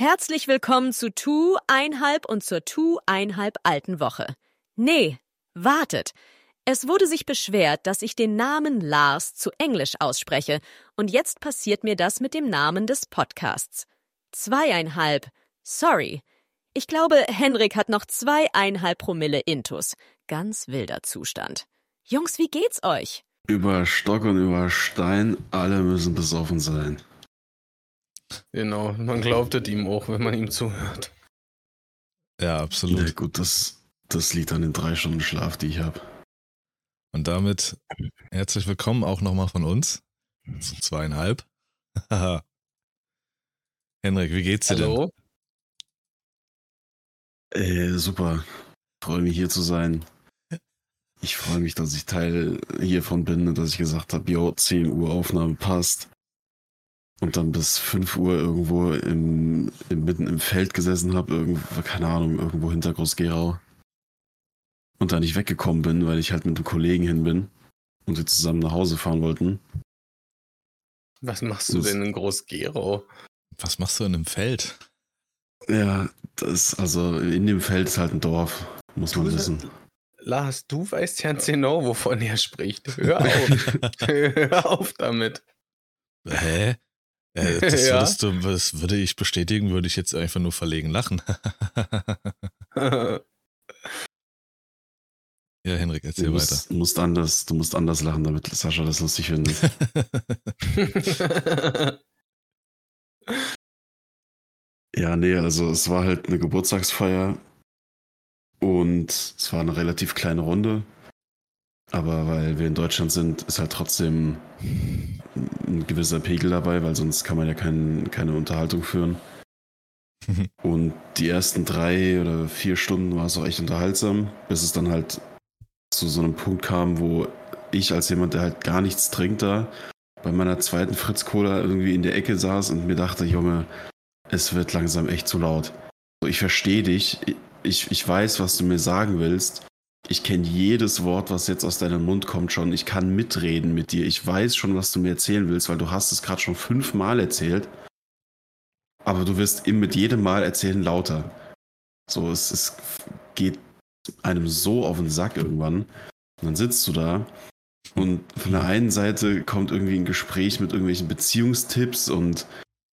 Herzlich willkommen zu Tu einhalb und zur Tu einhalb alten Woche. Nee, wartet. Es wurde sich beschwert, dass ich den Namen Lars zu Englisch ausspreche, und jetzt passiert mir das mit dem Namen des Podcasts. Zweieinhalb. Sorry. Ich glaube, Henrik hat noch zweieinhalb Promille Intus. Ganz wilder Zustand. Jungs, wie geht's euch? Über Stock und über Stein, alle müssen besoffen sein. Genau, man glaubt es ihm auch, wenn man ihm zuhört. Ja, absolut. Ja, gut, das, das liegt an den drei Stunden Schlaf, die ich habe. Und damit herzlich willkommen auch nochmal von uns zu zweieinhalb. Henrik, wie geht's dir Hallo? denn? Äh, super. Freue mich hier zu sein. Ich freue mich, dass ich Teil hiervon bin und dass ich gesagt habe, jo, 10 Uhr Aufnahme passt. Und dann bis 5 Uhr irgendwo im, im, mitten im Feld gesessen habe, irgendwo, keine Ahnung, irgendwo hinter Groß-Gerau. Und da nicht weggekommen bin, weil ich halt mit einem Kollegen hin bin und wir zusammen nach Hause fahren wollten. Was machst du Das- denn in Groß-Gerau? Was machst du in einem Feld? Ja, das, also in dem Feld ist halt ein Dorf, muss man Du- wissen. Lars, du weißt ganz genau, wovon er spricht. Hör auf. Hör auf damit. Hä? Äh, das, Ja. würdest du, das würde ich bestätigen, würde ich jetzt einfach nur verlegen lachen. ja, Henrik, erzähl Du weiter. musst, musst anders, du musst anders lachen, damit Sascha das lustig findet. Ja, nee, also es war halt eine Geburtstagsfeier und es war eine relativ kleine Runde. Aber weil wir in Deutschland sind, ist halt trotzdem ein gewisser Pegel dabei, weil sonst kann man ja kein, keine Unterhaltung führen. Und die ersten drei oder vier Stunden war es auch echt unterhaltsam, bis es dann halt zu so einem Punkt kam, wo ich als jemand, der halt gar nichts trinkt, da bei meiner zweiten Fritz Cola irgendwie in der Ecke saß und mir dachte, Junge, es wird langsam echt zu laut. So, ich verstehe dich, ich, ich weiß, was du mir sagen willst. Ich kenne jedes Wort, was jetzt aus deinem Mund kommt schon. Ich kann mitreden mit dir. Ich weiß schon, was du mir erzählen willst, weil du hast es gerade schon fünfmal erzählt. Aber du wirst mit jedem Mal erzählen lauter. So, es, es geht einem so auf den Sack irgendwann. Und dann sitzt du da und von der einen Seite kommt irgendwie ein Gespräch mit irgendwelchen Beziehungstipps und,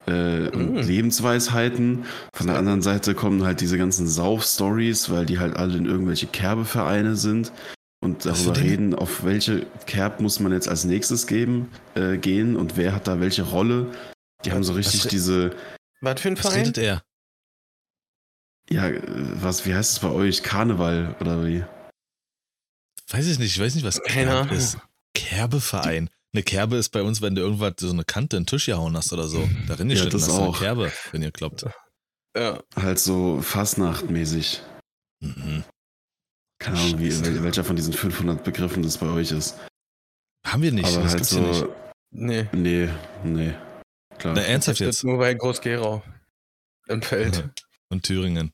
äh, und Mm. Lebensweisheiten. Von der anderen Seite kommen halt diese ganzen Sauf-Stories, weil die halt alle in irgendwelche Kerbevereine sind und Was darüber reden, auf welche Kerb muss man jetzt als nächstes geben, äh, gehen und wer hat da welche Rolle. Die haben so Was- richtig was- diese, Was für ein Was Verein? redet er? ja, äh, was, wie heißt es bei euch? Karneval oder wie? Weiß ich nicht, ich weiß nicht, was Keine Kerb Ahnung. ist. Kerbeverein. Eine Kerbe ist bei uns, wenn du irgendwas, so eine Kante in den Tisch gehauen hast oder so. Darin Ja, geschnitten das hast, du eine auch. Kerbe, wenn ihr kloppt. Ja. Halt so Fastnachtmäßig. Mhm. Keine Ahnung, wie, welcher von diesen 500 Begriffen das bei euch ist. Haben wir nicht, Aber das halt hier nicht. so, Nee. nee, nee. Klar. Na, ernsthaft Das jetzt? nur bei Groß-Gerau. Im Feld. Und Thüringen.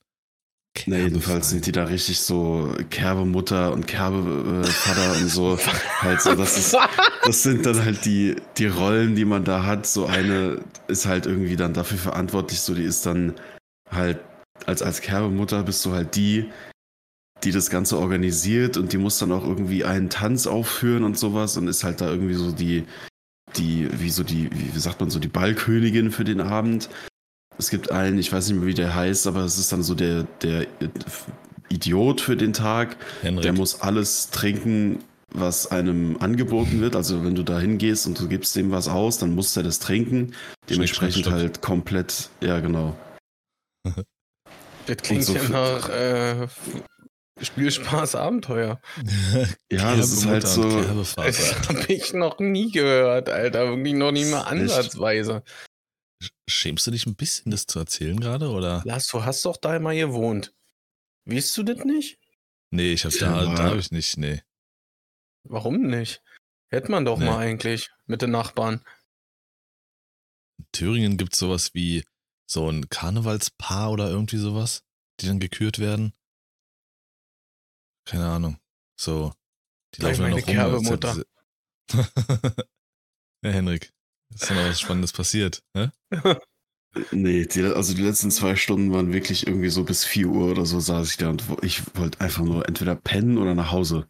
Na, jedenfalls sind die da richtig so Kerbemutter und Kerbevater und so. Halt so, das ist, das sind dann halt die, die Rollen, die man da hat. So eine ist halt irgendwie dann dafür verantwortlich, so die ist dann halt, als, als Kerbemutter bist du halt die, die das Ganze organisiert und die muss dann auch irgendwie einen Tanz aufführen und sowas und ist halt da irgendwie so die, die, wie so die, wie sagt man so, die Ballkönigin für den Abend. Es gibt einen, ich weiß nicht mehr, wie der heißt, aber es ist dann so der, der Idiot für den Tag. Henrik. Der muss alles trinken, was einem angeboten wird. Also wenn du da hingehst und du gibst dem was aus, dann muss er das trinken. Dementsprechend Schnick, halt komplett, ja genau. Das klingt so ja nach äh, Spielspaß Abenteuer. Ja, das ist halt so-. Das habe ich noch nie gehört, Alter. Wirklich noch nie mal ansatzweise. Schämst du dich ein bisschen, das zu erzählen gerade, oder? Lars, du hast doch da mal gewohnt. Weißt du das nicht? Nee, ich hab Ja, da, habe ich nicht, nee. Warum nicht? Hätte man doch Nee. mal eigentlich mit den Nachbarn. In Thüringen gibt's sowas wie so ein Karnevalspaar oder irgendwie sowas, die dann gekürt werden. Keine Ahnung. So. Die Gleich laufen dann meine noch rum. Kerbemutter. ja, Henrik. Ist da noch was Spannendes passiert, ne? Nee, die, also die letzten zwei Stunden waren wirklich irgendwie so bis 4 Uhr oder so saß ich da und ich wollte einfach nur entweder pennen oder nach Hause.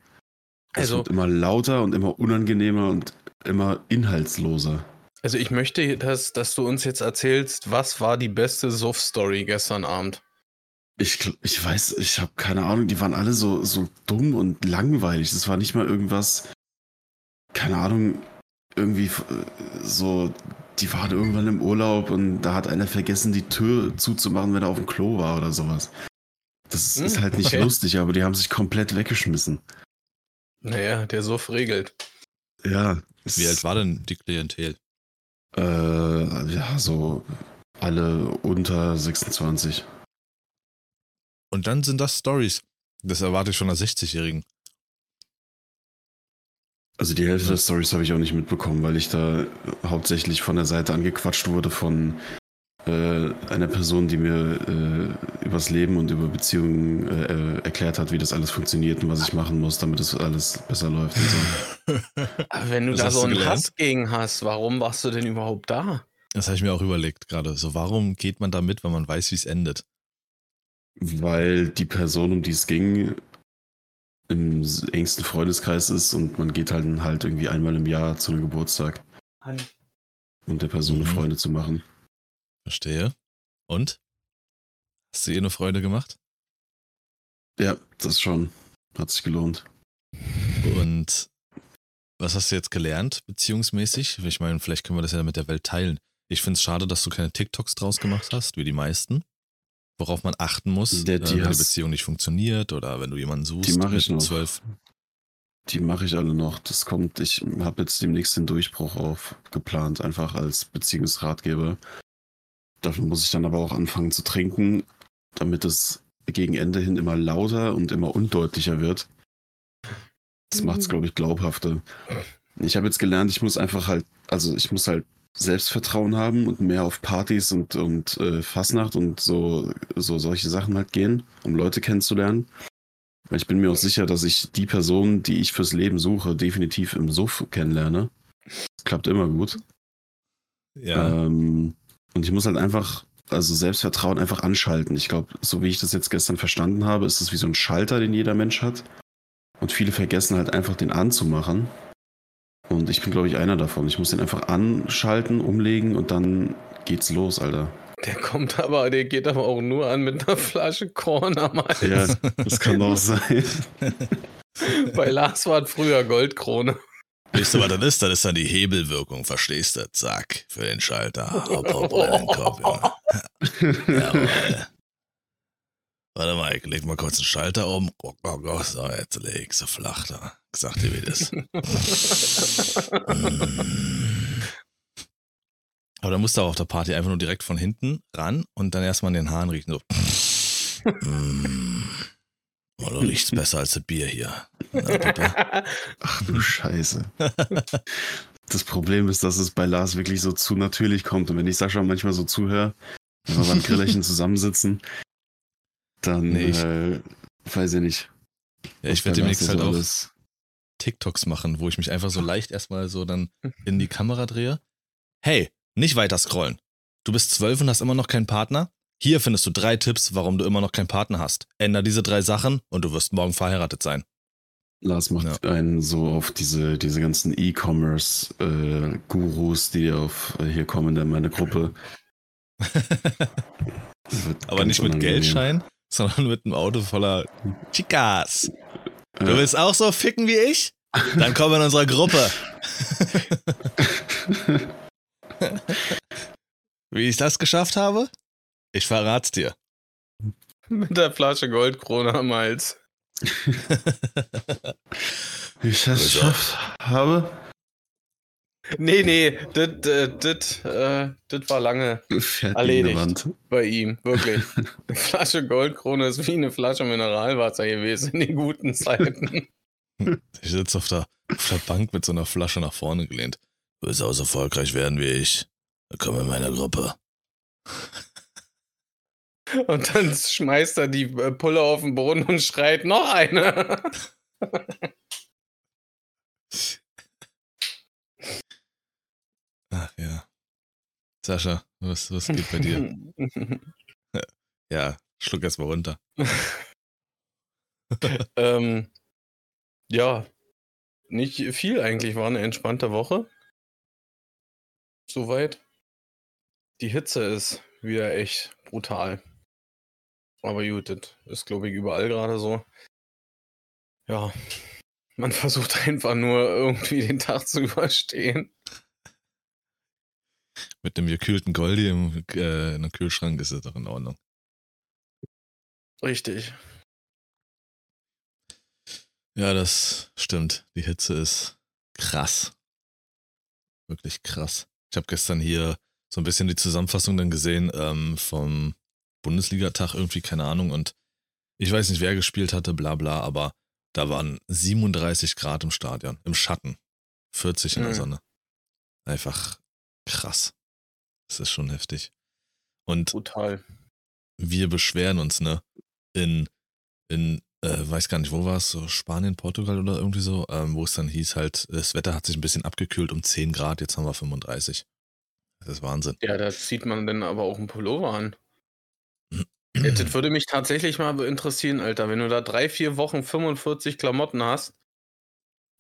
Es Also- wird immer lauter und immer unangenehmer und immer inhaltsloser. Also ich möchte, dass, dass du uns jetzt erzählst, was war die beste Suff-Story gestern Abend? Ich, ich weiß, ich habe keine Ahnung, die waren alle so, so dumm und langweilig. Das war nicht mal irgendwas, keine Ahnung, irgendwie f- so, die waren irgendwann im Urlaub und da hat einer vergessen, die Tür zuzumachen, wenn er auf dem Klo war oder sowas. Das Hm, ist halt nicht okay. lustig, aber die haben sich komplett weggeschmissen. Naja, der Suff regelt. Ja. Wie alt war denn die Klientel? Äh, ja, so alle unter 26. Und dann sind das Stories. Das erwarte ich von einer 60-Jährigen. Also die Hälfte der Stories habe ich auch nicht mitbekommen, weil ich da hauptsächlich von der Seite angequatscht wurde von äh, einer Person, die mir äh, übers Leben und über Beziehungen äh, erklärt hat, wie das alles funktioniert und was ich machen muss, damit das alles besser läuft und so. Aber wenn du Was da so du einen gelernt? Hass gegen hast, warum warst du denn überhaupt da? Das habe ich mir auch überlegt gerade. So, warum geht man da mit, wenn man weiß, wie es endet? Weil die Person, um die es ging, im engsten Freundeskreis ist und man geht halt, halt irgendwie einmal im Jahr zu einem Geburtstag, um der Person eine Mhm. Freude zu machen. Verstehe. Und? Hast du ihr eine Freude gemacht? Ja, das schon. Hat sich gelohnt. Und was hast du jetzt gelernt, beziehungsmäßig? Ich meine, vielleicht können wir das ja mit der Welt teilen. Ich finde es schade, dass du keine TikToks draus gemacht hast, wie die meisten. Worauf man achten muss, Der- äh, die wenn die hast- Beziehung nicht funktioniert oder wenn du jemanden suchst. Die mache ich noch. Zwölf. Die mache ich alle noch. Das kommt, ich habe jetzt demnächst den Durchbruch auf geplant, einfach als Beziehungsratgeber. Dafür muss ich dann aber auch anfangen zu trinken, damit es gegen Ende hin immer lauter und immer undeutlicher wird. Das macht es, glaube ich, glaubhafter. Ich habe jetzt gelernt, ich muss einfach halt, also ich muss halt Selbstvertrauen haben und mehr auf Partys und, und äh, Fasnacht und so, so solche Sachen halt gehen, um Leute kennenzulernen. Weil ich bin mir auch sicher, dass ich die Person, die ich fürs Leben suche, definitiv im Suff kennenlerne. Das klappt immer gut. Ja. Ähm, und ich muss halt einfach, also Selbstvertrauen einfach anschalten. Ich glaube, so wie ich das jetzt gestern verstanden habe, ist es wie so ein Schalter, den jeder Mensch hat. Und viele vergessen halt einfach den anzumachen. Und ich bin, glaube ich, einer davon. Ich muss den einfach anschalten, umlegen und dann geht's los, Alter. Der kommt aber, der geht aber auch nur an mit einer Flasche Korn am Hals. Ja, das kann auch sein. Bei Lars war es früher Goldkrone. Weißt du, was das ist? Das ist dann die Hebelwirkung, verstehst du? Zack, für den Schalter. Hopp, hopp, in den Kopf, Junge. Jawohl. Warte mal, ich leg mal kurz einen Schalter um. Oh, oh, oh, so, jetzt leg so flach da. Ich sag dir, wie das. Aber da musst du auch auf der Party einfach nur direkt von hinten ran und dann erstmal an den Haaren riechen. So. Mm. Oh, du riechst besser als das Bier hier. Na. Ach du Scheiße. Das Problem ist, dass es bei Lars wirklich so zu natürlich kommt. Und wenn ich Sascha manchmal so zuhöre, wenn wir beim Grillerchen zusammensitzen, dann Nee, ich- äh, weiß ich nicht. Ja, ich werde demnächst halt auch TikToks machen, wo ich mich einfach so leicht erstmal so dann in die Kamera drehe. Hey, nicht weiter scrollen. Du bist zwölf und hast immer noch keinen Partner? Hier findest du drei Tipps, warum du immer noch keinen Partner hast. Änder diese drei Sachen und du wirst morgen verheiratet sein. Lars macht einen so auf diese, diese ganzen E-Commerce-Gurus, die auf äh, hier kommen in meine Gruppe. Aber nicht mit. Geldschein, sondern mit einem Auto voller Chicas. Du willst auch so ficken wie ich? Dann komm in unsere Gruppe. Wie ich das geschafft habe? Ich verrat's dir. Mit der Flasche Goldkrone am Hals. Wie ich das geschafft habe, Nee, nee, das äh, das war lange Erledigt. bei ihm, wirklich. Eine Flasche Goldkrone ist wie eine Flasche Mineralwasser gewesen in den guten Zeiten. Ich sitze auf der, auf der Bank mit so einer Flasche nach vorne gelehnt. Du willst auch so erfolgreich werden wie ich. Komm in meine Gruppe. Und dann schmeißt er die äh, Pulle auf den Boden und schreit noch eine. Ach ja. Sascha, Was, was geht bei dir? ja, schluck erst mal runter. ähm, ja, nicht viel eigentlich. War eine entspannte Woche. Soweit. Die Hitze ist wieder echt brutal. Aber gut, das ist, glaube ich, überall gerade so. Ja, man versucht einfach nur irgendwie den Tag zu überstehen. Mit einem gekühlten Goldi im, äh, in einem Kühlschrank ist es doch in Ordnung. Richtig. Ja, das stimmt. Die Hitze ist krass. Wirklich krass. Ich habe gestern hier so ein bisschen die Zusammenfassung dann gesehen ähm, vom Bundesligatag irgendwie, keine Ahnung. Und ich weiß nicht, wer gespielt hatte, bla bla, aber da waren 37 Grad im Stadion, im Schatten. 40 in der Mhm. Sonne. Einfach krass. Das ist schon heftig. Und Brutal. wir beschweren uns, ne? In, in, äh, weiß gar nicht, wo war es, so Spanien, Portugal oder irgendwie so, ähm, wo es dann hieß halt, das Wetter hat sich ein bisschen abgekühlt um 10 Grad, jetzt haben wir 35. Das ist Wahnsinn. Ja, da zieht man dann aber auch einen Pullover an. Ja, Das würde mich tatsächlich mal interessieren, Alter, wenn du da drei, vier Wochen 45 Klamotten hast,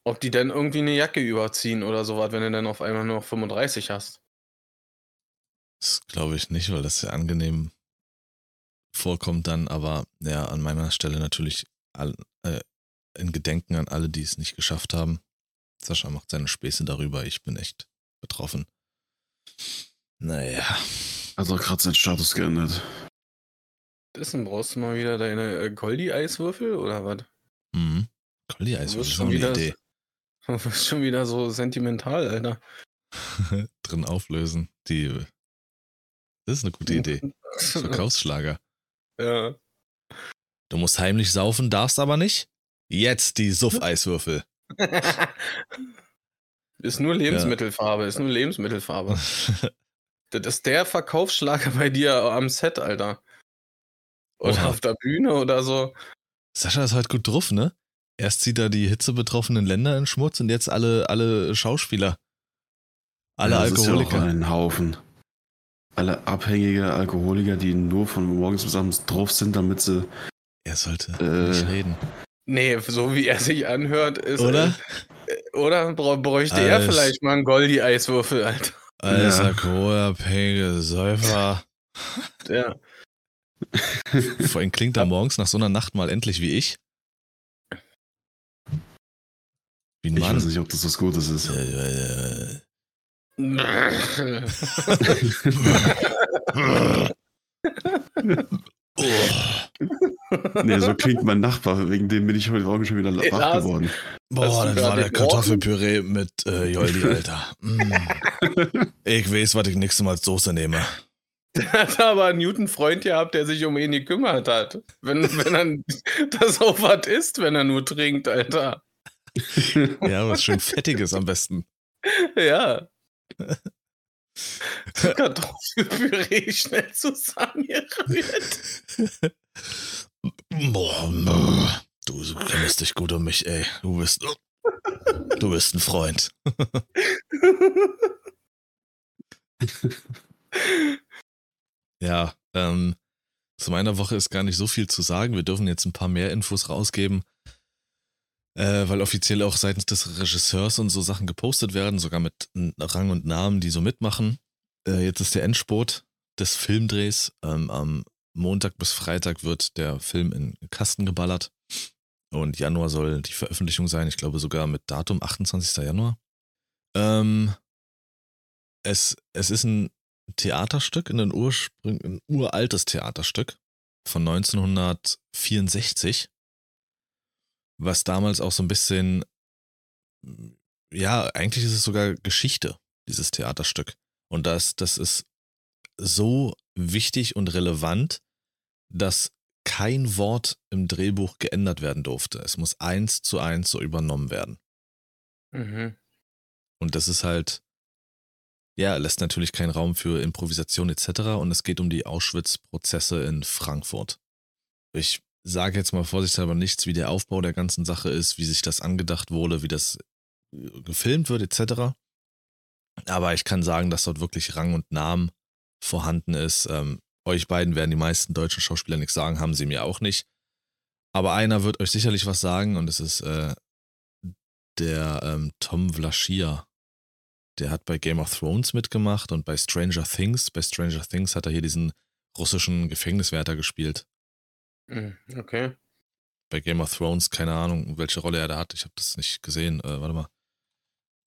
ob die dann irgendwie eine Jacke überziehen oder sowas, wenn du dann auf einmal nur noch 35 hast. Das glaube ich nicht, weil das sehr angenehm vorkommt dann, aber ja, an meiner Stelle natürlich all, äh, in Gedenken an alle, die es nicht geschafft haben. Sascha macht seine Späße darüber, ich bin echt betroffen. Naja, Hat auch gerade seinen Status geändert. Dessen brauchst du mal wieder deine äh, Goldi-Eiswürfel oder was? mhm. Goldi Eis, Du das wirst ist schon wieder- Idee. Du bist schon wieder so sentimental, Alter. Drin auflösen. Die, das ist eine gute Idee. Verkaufsschlager. ja. Du musst heimlich saufen, darfst aber nicht. Jetzt die Suff-Eiswürfel. ist nur Lebensmittelfarbe, ist nur Lebensmittelfarbe. Das ist der Verkaufsschlager bei dir am Set, Alter. Oder Oha. auf der Bühne oder so. Sascha ist halt gut drauf, ne? Erst zieht er die hitzebetroffenen Länder in Schmutz und jetzt alle, alle Schauspieler. Alle Ja, das Ist ja Alkoholiker. auch ein Haufen. Alle abhängige Alkoholiker, die nur von morgens bis abends drauf sind, damit sie. er sollte Äh. nicht reden. Nee, so wie er sich anhört, ist. Oder? Äh, oder brä- bräuchte er Alles. vielleicht mal einen Goldi-Eiswürfel, Alter. Als Ja. alkoholabhängige Säufer. Ja. Vor allem klingt er morgens nach so einer Nacht mal endlich wie ich. Wie ein Ich Mann. weiß nicht, ob das was Gutes ist. Äh, äh, oh. nee, so klingt mein Nachbar. Wegen dem bin ich heute Morgen schon wieder wach geworden. Boah, das war der Kartoffelpüree mit äh, Joldi, Alter. Mm. Ich weiß, was ich nächstes Mal als Soße nehme. Der hat aber einen guten Freund gehabt, der sich um ihn gekümmert hat. Wenn, wenn er das auch was isst, wenn er nur trinkt, Alter. Ja, was schön Fettiges am besten. Ja. Kartoffelpüree schnell zusammengerührt. Boah, du kümmerst dich gut um mich, ey. Du bist, du bist ein Freund. Ja, ähm, zu meiner Woche ist gar nicht so viel zu sagen. Wir dürfen jetzt ein paar mehr Infos rausgeben, äh, weil offiziell auch seitens des Regisseurs und so Sachen gepostet werden, sogar mit Rang und Namen, die so mitmachen. Äh, jetzt ist der Endspurt des Filmdrehs. Ähm, am Montag bis Freitag wird der Film in Kasten geballert. Und Januar soll die Veröffentlichung sein. Ich glaube sogar mit Datum 28. Januar. Ähm, es, es ist ein Theaterstück, ein, Ursprung, ein uraltes Theaterstück von 1964, was damals auch so ein bisschen, ja, eigentlich ist es sogar Geschichte, dieses Theaterstück. Und das, das ist so wichtig und relevant, dass kein Wort im Drehbuch geändert werden durfte. Es muss eins zu eins so übernommen werden. Mhm. Und das ist halt, ja, lässt natürlich keinen Raum für Improvisation etc. Und es geht um die Auschwitz-Prozesse in Frankfurt. Ich sage jetzt mal vorsichtshalber nichts, wie der Aufbau der ganzen Sache ist, wie sich das angedacht wurde, wie das äh, gefilmt wird etc. Aber ich kann sagen, dass dort wirklich Rang und Namen vorhanden ist. Ähm, euch beiden werden die meisten deutschen Schauspieler nichts sagen, haben sie mir auch nicht. Aber einer wird euch sicherlich was sagen und es ist äh, der ähm, Tom Vlaschia. Der hat bei Game of Thrones mitgemacht und bei Stranger Things. Bei Stranger Things hat er hier diesen russischen Gefängniswärter gespielt. Hm, Okay. Bei Game of Thrones, keine Ahnung, welche Rolle er da hat. Ich habe das nicht gesehen. Äh, warte mal.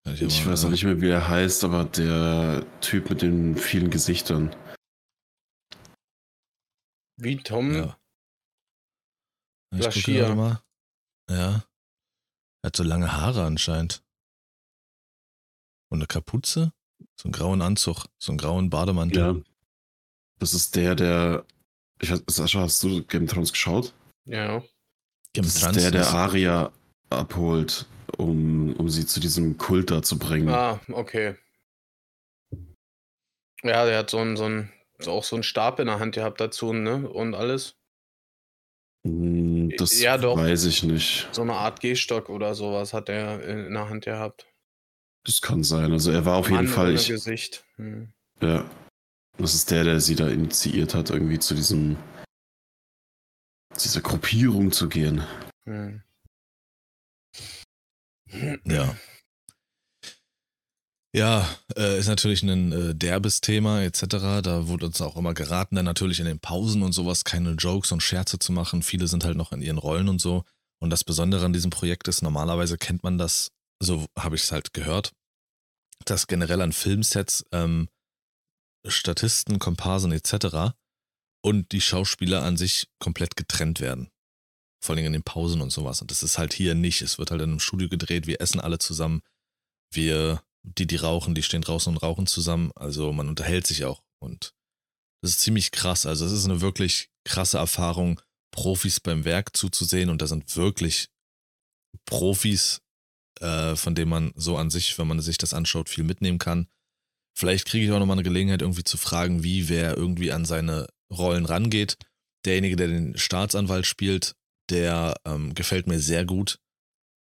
Hier Ich mal, weiß auch äh, nicht mehr, wie er heißt, aber der Typ mit den vielen Gesichtern. Wie Tom? Ja. Ich gucke mal. Ja. Er hat so lange Haare anscheinend. Und eine Kapuze? So einen grauen Anzug, so einen grauen Bademantel. Ja. Das ist der, der. Ich weiß, Sascha, hast du Game of Thrones geschaut? Ja. Game Das ist Trans der, der Aria abholt, um, um sie zu diesem Kult da zu bringen. Ah, okay. Ja, der hat so einen, so einen, auch so einen Stab in der Hand gehabt dazu, ne? Und alles. Hm, Das Ja, doch. weiß ich nicht. So eine Art Gehstock oder sowas hat er in, in der Hand gehabt. Das kann sein. Also er war auf jeden Mann Fall. ohne Ich, Gesicht. Hm. ja. Das ist der, der sie da initiiert hat, irgendwie zu diesem. dieser Gruppierung zu gehen. Hm. Ja. Ja, äh, ist natürlich ein äh, derbes Thema etc. Da wurde uns auch immer geraten, dann natürlich in den Pausen und sowas keine Jokes und Scherze zu machen. Viele sind halt noch in ihren Rollen und so. Und das Besondere an diesem Projekt ist, normalerweise kennt man das, so habe ich es halt gehört, dass generell an Filmsets ähm, Statisten, Komparsen etc. und die Schauspieler an sich komplett getrennt werden. Vor allem in den Pausen und sowas. Und das ist halt hier nicht. Es wird halt in einem Studio gedreht, wir essen alle zusammen. Wir, die, die rauchen, die stehen draußen und rauchen zusammen. Also man unterhält sich auch. Und das ist ziemlich krass. Also es ist eine wirklich krasse Erfahrung, Profis beim Werk zuzusehen. Und da sind wirklich Profis, äh, von denen man so an sich, wenn man sich das anschaut, viel mitnehmen kann. Vielleicht kriege ich auch nochmal eine Gelegenheit, irgendwie zu fragen, wie wer irgendwie an seine Rollen rangeht. Derjenige, der den Staatsanwalt spielt, der ähm, gefällt mir sehr gut.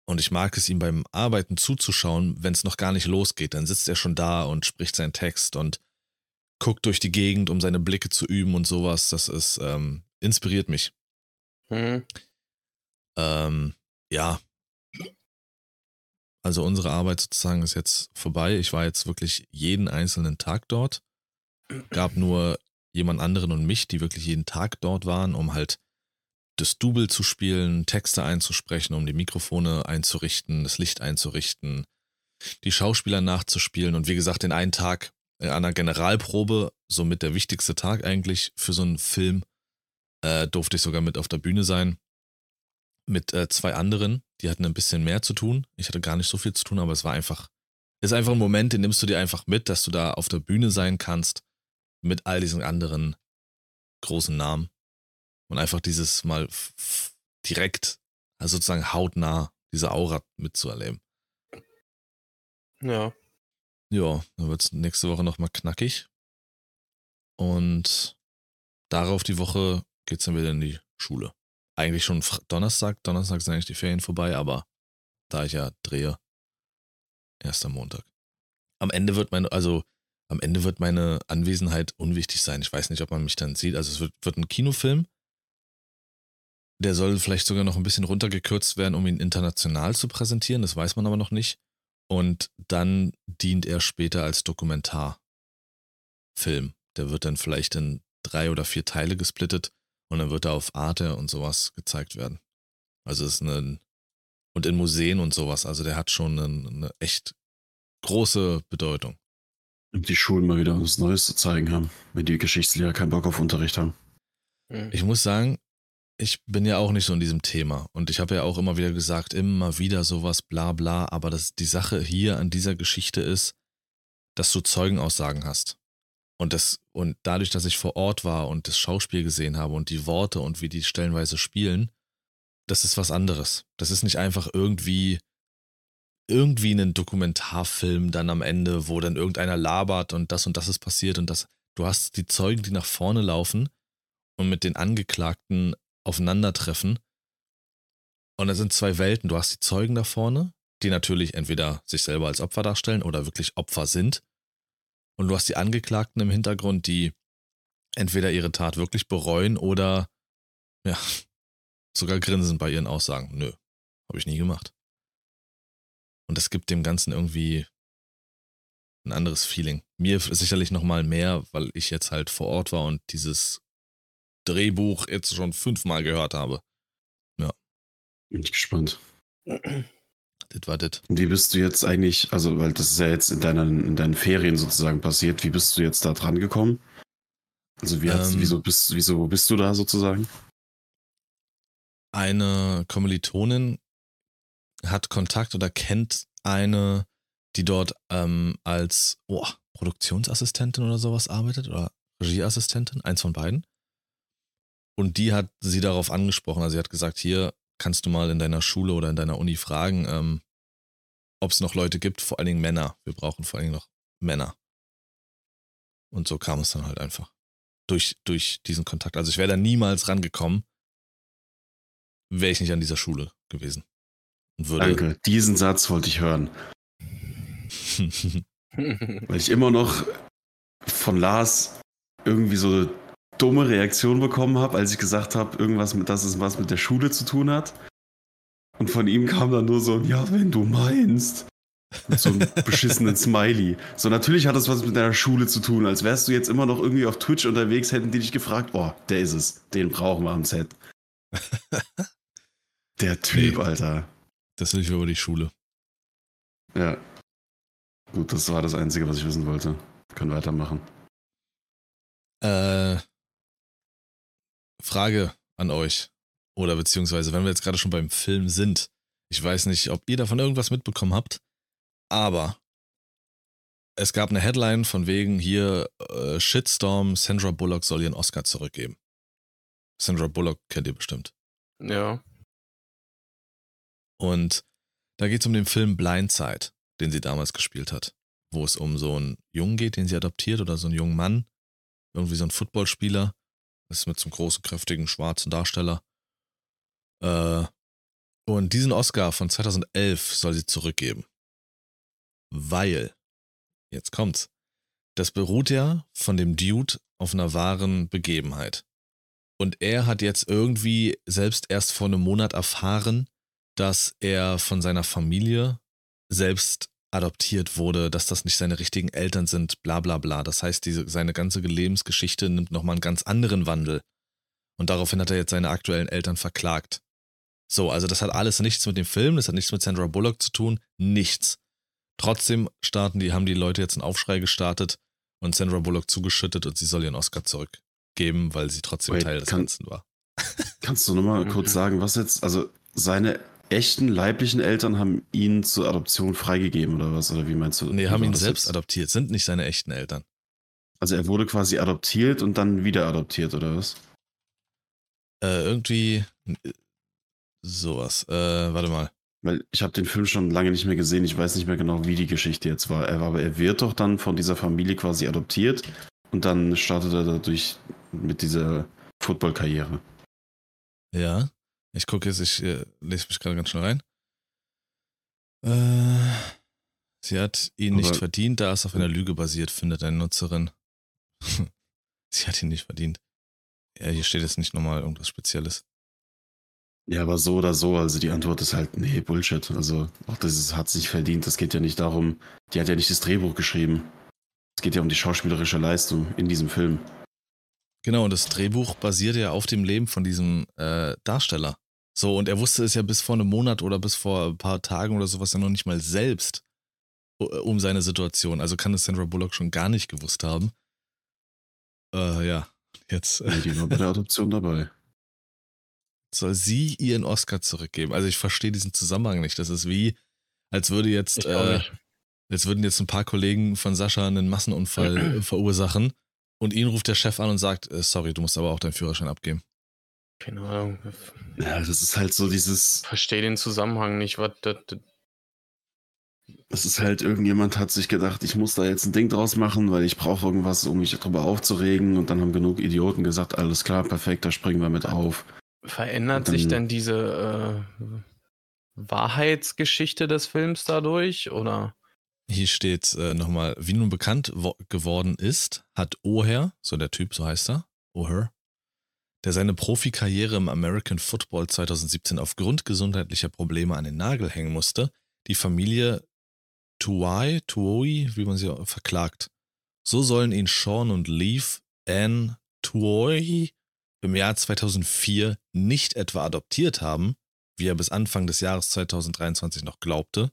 Und ich mag es ihm beim Arbeiten zuzuschauen, wenn es noch gar nicht losgeht. Dann sitzt er schon da und spricht seinen Text und guckt durch die Gegend, um seine Blicke zu üben und sowas. Das ist, ähm, inspiriert mich. Hm. Ähm, ja. Also unsere Arbeit sozusagen ist jetzt vorbei. Ich war jetzt wirklich jeden einzelnen Tag dort. Gab nur jemand anderen und mich, die wirklich jeden Tag dort waren, um halt das Double zu spielen, Texte einzusprechen, um die Mikrofone einzurichten, das Licht einzurichten, die Schauspieler nachzuspielen und wie gesagt, den einen Tag an einer Generalprobe, somit der wichtigste Tag eigentlich für so einen Film, äh, durfte ich sogar mit auf der Bühne sein mit äh, zwei anderen, die hatten ein bisschen mehr zu tun. Ich hatte gar nicht so viel zu tun, aber es war einfach, ist einfach ein Moment, den nimmst du dir einfach mit, dass du da auf der Bühne sein kannst mit all diesen anderen großen Namen und einfach dieses mal direkt, also sozusagen hautnah diese Aura mitzuerleben. Ja. Ja, dann wird es nächste Woche nochmal knackig. Und darauf die Woche geht's dann wieder in die Schule. Eigentlich schon Donnerstag. Donnerstag sind eigentlich die Ferien vorbei, aber da ich ja drehe, erst am Montag. Am Ende wird meine, also am Ende wird meine Anwesenheit unwichtig sein. Ich weiß nicht, ob man mich dann sieht. Also es wird, wird ein Kinofilm. Der soll vielleicht sogar noch ein bisschen runtergekürzt werden, um ihn international zu präsentieren. Das weiß man aber noch nicht. Und dann dient er später als Dokumentarfilm. Der wird dann vielleicht in drei oder vier Teile gesplittet und dann wird er auf Arte und sowas gezeigt werden. Also es ist eine und in Museen und sowas. Also der hat schon eine, eine echt große Bedeutung. Und die Schulen mal wieder was Neues zu zeigen haben, wenn die Geschichtslehrer keinen Bock auf Unterricht haben. Hm. Ich muss sagen, ich bin ja auch nicht so in diesem Thema und ich habe ja auch immer wieder gesagt, immer wieder sowas, bla bla, aber das, die Sache hier an dieser Geschichte ist, dass du Zeugenaussagen hast. Und das, und dadurch, dass ich vor Ort war und das Schauspiel gesehen habe und die Worte und wie die stellenweise spielen, das ist was anderes. Das ist nicht einfach irgendwie, irgendwie ein Dokumentarfilm dann am Ende, wo dann irgendeiner labert und das und das ist passiert und das. Du hast die Zeugen, die nach vorne laufen und mit den Angeklagten aufeinandertreffen. Und da sind zwei Welten. Du hast die Zeugen da vorne, die natürlich entweder sich selber als Opfer darstellen oder wirklich Opfer sind. Und du hast die Angeklagten im Hintergrund, die entweder ihre Tat wirklich bereuen oder ja, sogar grinsen bei ihren Aussagen. Nö, habe ich nie gemacht. Und das gibt dem Ganzen irgendwie ein anderes Feeling. Mir sicherlich nochmal mehr, weil ich jetzt halt vor Ort war und dieses Drehbuch jetzt schon fünfmal gehört habe. Ja. Bin ich gespannt. Das war das. Wie bist du jetzt eigentlich, also, weil das ist ja jetzt in deinen, in deinen Ferien sozusagen passiert, wie bist du jetzt da dran gekommen? Also, wie ähm, wieso, bist, wieso bist du da sozusagen? Eine Kommilitonin hat Kontakt oder kennt eine, die dort ähm, als oh, Produktionsassistentin oder sowas arbeitet oder Regieassistentin, eins von beiden. Und die hat sie darauf angesprochen. Also sie hat gesagt, hier kannst du mal in deiner Schule oder in deiner Uni fragen, ähm, ob es noch Leute gibt, vor allen Dingen Männer. Wir brauchen vor allen Dingen noch Männer. Und so kam es dann halt einfach. Durch, durch diesen Kontakt. Also ich wäre da niemals rangekommen, wäre ich nicht an dieser Schule gewesen. Danke, diesen Satz wollte ich hören. Weil ich immer noch von Lars irgendwie so dumme Reaktion bekommen habe, als ich gesagt habe, irgendwas mit, dass es was mit der Schule zu tun hat. Und von ihm kam dann nur so, ja, wenn du meinst. Mit so einem beschissenen Smiley. So, natürlich hat das was mit deiner Schule zu tun. Als wärst du jetzt immer noch irgendwie auf Twitch unterwegs, hätten die dich gefragt, oh, der ist es. Den brauchen wir am Set. der Typ, nee, Alter. Das lief über die Schule. Ja. Gut, das war das Einzige, was ich wissen wollte. Wir können weitermachen. Äh, Frage an euch. Oder beziehungsweise, wenn wir jetzt gerade schon beim Film sind. Ich weiß nicht, ob ihr davon irgendwas mitbekommen habt, aber es gab eine Headline von wegen hier äh, Shitstorm, Sandra Bullock soll ihren Oscar zurückgeben. Sandra Bullock kennt ihr bestimmt. Ja. Und da geht es um den Film Blindside, den sie damals gespielt hat, wo es um so einen Jungen geht, den sie adoptiert oder so einen jungen Mann, irgendwie so ein Footballspieler, das ist mit so einem großen, kräftigen, schwarzen Darsteller. Äh, und diesen Oscar von 2011 soll sie zurückgeben. Weil, jetzt kommt's, das beruht ja von dem Dude auf einer wahren Begebenheit. Und er hat jetzt irgendwie selbst erst vor einem Monat erfahren, dass er von seiner Familie selbst adoptiert wurde, dass das nicht seine richtigen Eltern sind, bla bla bla. Das heißt, diese, seine ganze Lebensgeschichte nimmt nochmal einen ganz anderen Wandel. Und daraufhin hat er jetzt seine aktuellen Eltern verklagt. So, also das hat alles nichts mit dem Film, das hat nichts mit Sandra Bullock zu tun, nichts. Trotzdem starten die, haben die Leute jetzt einen Aufschrei gestartet und Sandra Bullock zugeschüttet und sie soll ihren Oscar zurückgeben, weil sie trotzdem Wait, Teil des kann, Ganzen war. Kannst du nochmal kurz sagen, was jetzt, also seine echten leiblichen Eltern haben ihn zur Adoption freigegeben oder was? Oder wie meinst du? Nee, haben ihn selbst jetzt? adoptiert, sind nicht seine echten Eltern. Also er wurde quasi adoptiert und dann wieder adoptiert, oder was? Äh, irgendwie sowas. Äh, warte mal. Weil ich habe den Film schon lange nicht mehr gesehen. Ich weiß nicht mehr genau, wie die Geschichte jetzt war. Aber er wird doch dann von dieser Familie quasi adoptiert und dann startet er dadurch mit dieser Football-Karriere. Ja. Ich gucke jetzt, ich äh, lese mich gerade ganz schnell rein. Äh, sie hat ihn Aber nicht verdient, da es auf einer Lüge basiert, findet eine Nutzerin. sie hat ihn nicht verdient. Ja, hier steht jetzt nicht nochmal irgendwas Spezielles. Ja, aber so oder so, also die Antwort ist halt, nee, Bullshit. Also auch das ist, hat sich verdient. Das geht ja nicht darum, die hat ja nicht das Drehbuch geschrieben. Es geht ja um die schauspielerische Leistung in diesem Film. Genau, und das Drehbuch basiert ja auf dem Leben von diesem äh, Darsteller. So, und er wusste es ja bis vor einem Monat oder bis vor ein paar Tagen oder sowas ja noch nicht mal selbst um seine Situation. Also kann es Sandra Bullock schon gar nicht gewusst haben. Äh, ja, jetzt. Die war bei der Adoption dabei. Soll sie ihren Oscar zurückgeben? Also ich verstehe diesen Zusammenhang nicht. Das ist wie, als würde jetzt, äh, jetzt würden jetzt ein paar Kollegen von Sascha einen Massenunfall verursachen und ihn ruft der Chef an und sagt, äh, sorry, du musst aber auch deinen Führerschein abgeben. Keine Ahnung. Ja, das ist halt so dieses. Verstehe den Zusammenhang nicht, was das. Das ist halt, irgendjemand hat sich gedacht, ich muss da jetzt ein Ding draus machen, weil ich brauche irgendwas, um mich darüber aufzuregen. Und dann haben genug Idioten gesagt, alles klar, perfekt, da springen wir mit auf. Verändert dann, sich denn diese äh, Wahrheitsgeschichte des Films dadurch, oder? Hier steht äh, nochmal, wie nun bekannt geworden ist, hat O'Hare, so der Typ, so heißt er, O'Hare, der seine Profikarriere im American Football 2017 aufgrund gesundheitlicher Probleme an den Nagel hängen musste, die Familie Tuai, Tuoi, wie man sie verklagt. So sollen ihn Sean und Leaf Ann Tuoi im Jahr 2004 nicht etwa adoptiert haben, wie er bis Anfang des Jahres 2023 noch glaubte,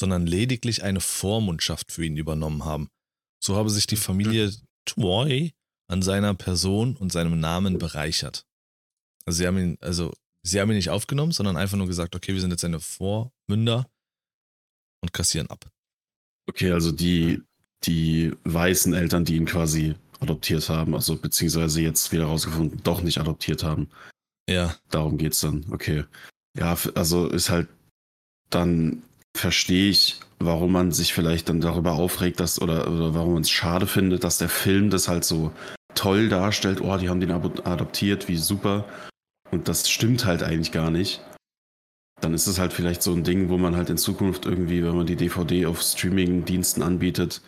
sondern lediglich eine Vormundschaft für ihn übernommen haben. So habe sich die mhm. Familie Tuoi an seiner Person und seinem Namen bereichert. Also sie haben ihn, also sie haben ihn nicht aufgenommen, sondern einfach nur gesagt, okay, wir sind jetzt seine Vormünder und kassieren ab. Okay, also die, die weißen Eltern, die ihn quasi adoptiert haben, also beziehungsweise jetzt wieder rausgefunden, doch nicht adoptiert haben. Ja. Darum geht's dann, okay. Ja, also ist halt, dann verstehe ich, warum man sich vielleicht dann darüber aufregt, dass, oder, oder warum man es schade findet, dass der Film das halt so toll darstellt, oh, die haben den adoptiert, wie super. Und das stimmt halt eigentlich gar nicht. Dann ist es halt vielleicht so ein Ding, wo man halt in Zukunft irgendwie, wenn man die DVD auf Streaming-Diensten anbietet,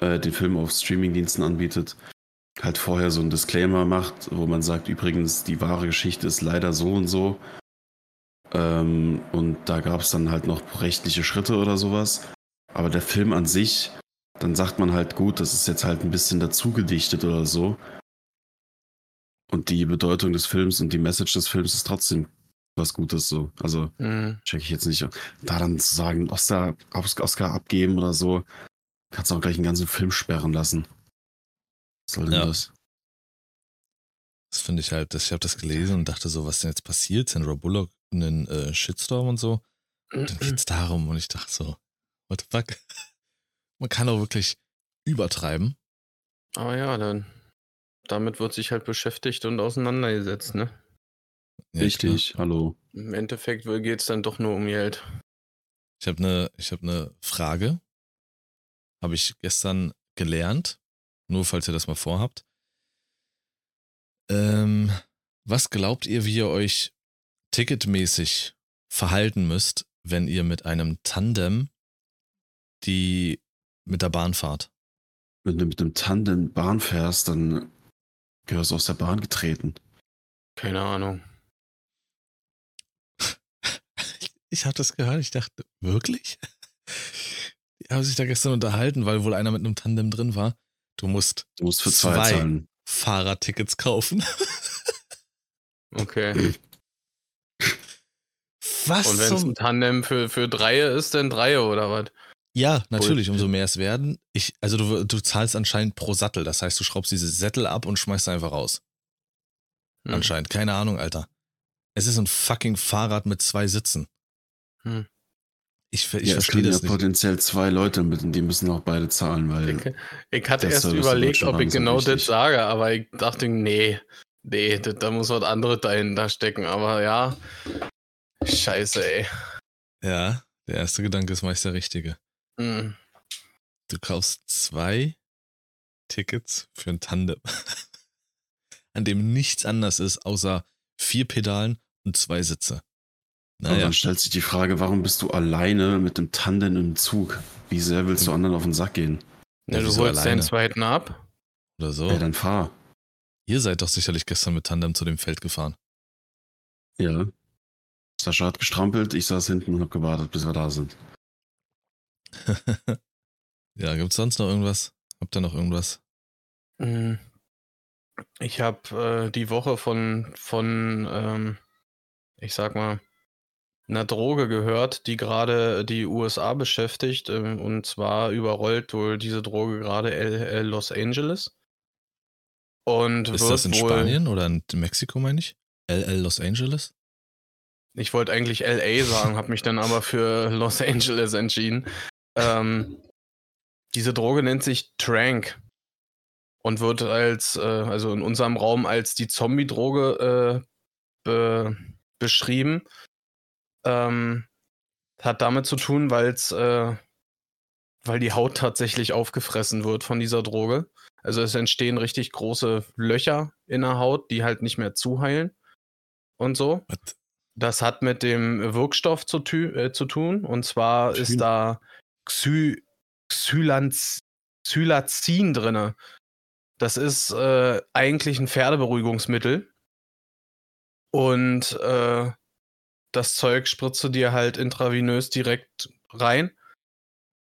äh, den Film auf Streaming-Diensten anbietet, halt vorher so ein Disclaimer macht, wo man sagt, übrigens, die wahre Geschichte ist leider so und so. Ähm, und da gab es dann halt noch rechtliche Schritte oder sowas. Aber der Film an sich, dann sagt man halt, gut, das ist jetzt halt ein bisschen dazugedichtet oder so. Und die Bedeutung des Films und die Message des Films ist trotzdem was Gutes so. Also mhm. check ich jetzt nicht. Da dann zu sagen, Oscar, Oscar abgeben oder so, kannst du auch gleich einen ganzen Film sperren lassen. Was soll denn ja. das? Das finde ich halt, ich habe das gelesen und dachte so, was denn jetzt passiert? Sandra Bullock einen äh, Shitstorm und so. Und dann geht es darum und ich dachte so, what the fuck? Man kann auch wirklich übertreiben. Aber ja, dann damit wird sich halt beschäftigt und auseinandergesetzt, ne? Ja, Richtig, klar. hallo. Im Endeffekt geht es dann doch nur um Geld. Ich habe eine hab ne Frage. Habe ich gestern gelernt. Nur falls ihr das mal vorhabt. Ähm, was glaubt ihr, wie ihr euch ticketmäßig verhalten müsst, wenn ihr mit einem Tandem die mit der Bahn fahrt? Wenn du mit einem Tandem Bahn fährst, dann gehörst du aus der Bahn getreten. Keine Ahnung. Ich habe das gehört, ich dachte, wirklich? Die haben sich da gestern unterhalten, weil wohl einer mit einem Tandem drin war. Du musst, du musst für zwei, zwei Fahrradtickets kaufen. Okay. Was? Und wenn es ein Tandem für, für Dreie ist, dann Dreie oder was? Ja, natürlich, umso mehr es werden. Ich, also du, du zahlst anscheinend pro Sattel. Das heißt, du schraubst diese Sättel ab und schmeißt einfach raus. Hm. Anscheinend. Keine Ahnung, Alter. Es ist ein fucking Fahrrad mit zwei Sitzen. Hm. Ich, ich ja, verstehe das ja nicht. potenziell zwei Leute mit und die müssen auch beide zahlen, weil. Ich, ich hatte erst überlegt, ob ich genau das sage, aber ich dachte, nee, nee, da muss was anderes dahinter stecken. Aber ja, scheiße, ey. Ja, der erste Gedanke ist meist der richtige. Mhm. Du kaufst zwei Tickets für ein Tandem, an dem nichts anders ist, außer vier Pedalen und zwei Sitze. Naja. Und dann stellt sich die Frage, warum bist du alleine mit dem Tandem im Zug? Wie sehr willst du hm. anderen auf den Sack gehen? Ja, du holst deinen zweiten ab. Oder so. Ja, dann fahr. Ihr seid doch sicherlich gestern mit Tandem zu dem Feld gefahren. Ja. Sascha hat gestrampelt, ich saß hinten und hab gewartet, bis wir da sind. ja, gibt's sonst noch irgendwas? Habt ihr noch irgendwas? Hm. Ich habe äh, die Woche von, von ähm, ich sag mal, einer Droge gehört, die gerade die USA beschäftigt. Äh, und zwar überrollt wohl diese Droge gerade LL Los Angeles. Und ist das in Spanien oder in Mexiko, meine ich? LL Los Angeles? Ich wollte eigentlich LA sagen, habe mich dann aber für Los Angeles entschieden. Ähm, diese Droge nennt sich Trank und wird als, äh, also in unserem Raum als die Zombie-Droge äh, be beschrieben. Ähm, hat damit zu tun, weil's, äh, weil die Haut tatsächlich aufgefressen wird von dieser Droge. Also es entstehen richtig große Löcher in der Haut, die halt nicht mehr zuheilen und so. What? Das hat mit dem Wirkstoff zu, äh, zu tun. Und zwar Tü ist da Xy Xylanz, Xylazin drin. Das ist äh, eigentlich ein Pferdeberuhigungsmittel. Und äh, das Zeug spritzt du dir halt intravenös direkt rein,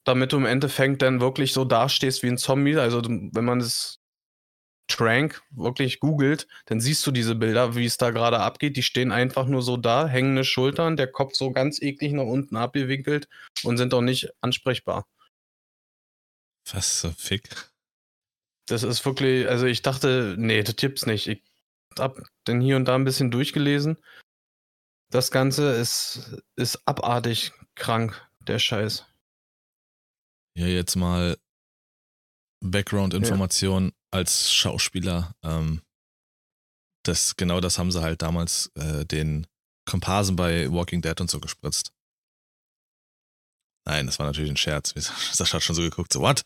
damit du im Endeffekt dann wirklich so dastehst wie ein Zombie. Also wenn man das Trank wirklich googelt, dann siehst du diese Bilder, wie es da gerade abgeht. Die stehen einfach nur so da, hängende Schultern, der Kopf so ganz eklig nach unten abgewinkelt und sind auch nicht ansprechbar. Was so Fick? Das ist wirklich, also ich dachte, nee, das gibt's nicht. Ich hab dann hier und da ein bisschen durchgelesen. Das Ganze ist, ist abartig krank, der Scheiß. Ja, jetzt mal Background-Information ja. als Schauspieler. Ähm, das, genau das haben sie halt damals äh, den Komparsen bei Walking Dead und so gespritzt. Nein, das war natürlich ein Scherz. Sascha hat schon so geguckt, so, what?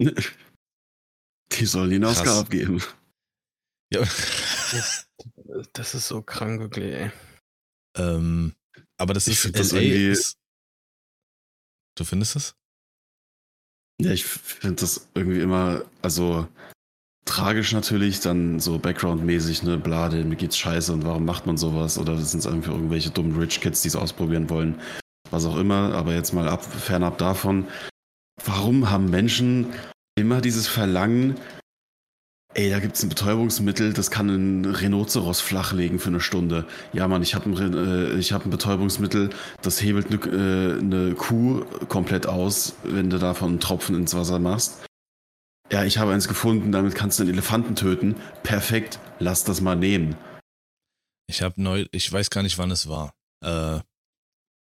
Die sollen den Oscar abgeben. Ja. Das, das, ist so krank, wirklich, ey. Ähm, aber das ist, das LA ist, Du findest es? Ja, ich finde das irgendwie immer, also tragisch natürlich, dann so Background-mäßig, ne, blade, mir geht's scheiße und warum macht man sowas? Oder sind es einfach irgendwelche dummen Rich Kids, die es ausprobieren wollen? Was auch immer, aber jetzt mal ab, fernab davon. Warum haben Menschen immer dieses Verlangen, ey, da gibt es ein Betäubungsmittel, das kann ein Rhinoceros flachlegen für eine Stunde. Ja, Mann, ich habe ein, äh, hab ein Betäubungsmittel, das hebelt eine, äh, eine Kuh komplett aus, wenn du davon einen Tropfen ins Wasser machst. Ja, ich habe eins gefunden, damit kannst du einen Elefanten töten. Perfekt, lass das mal nehmen. Ich habe neu, ich weiß gar nicht, wann es war. Äh,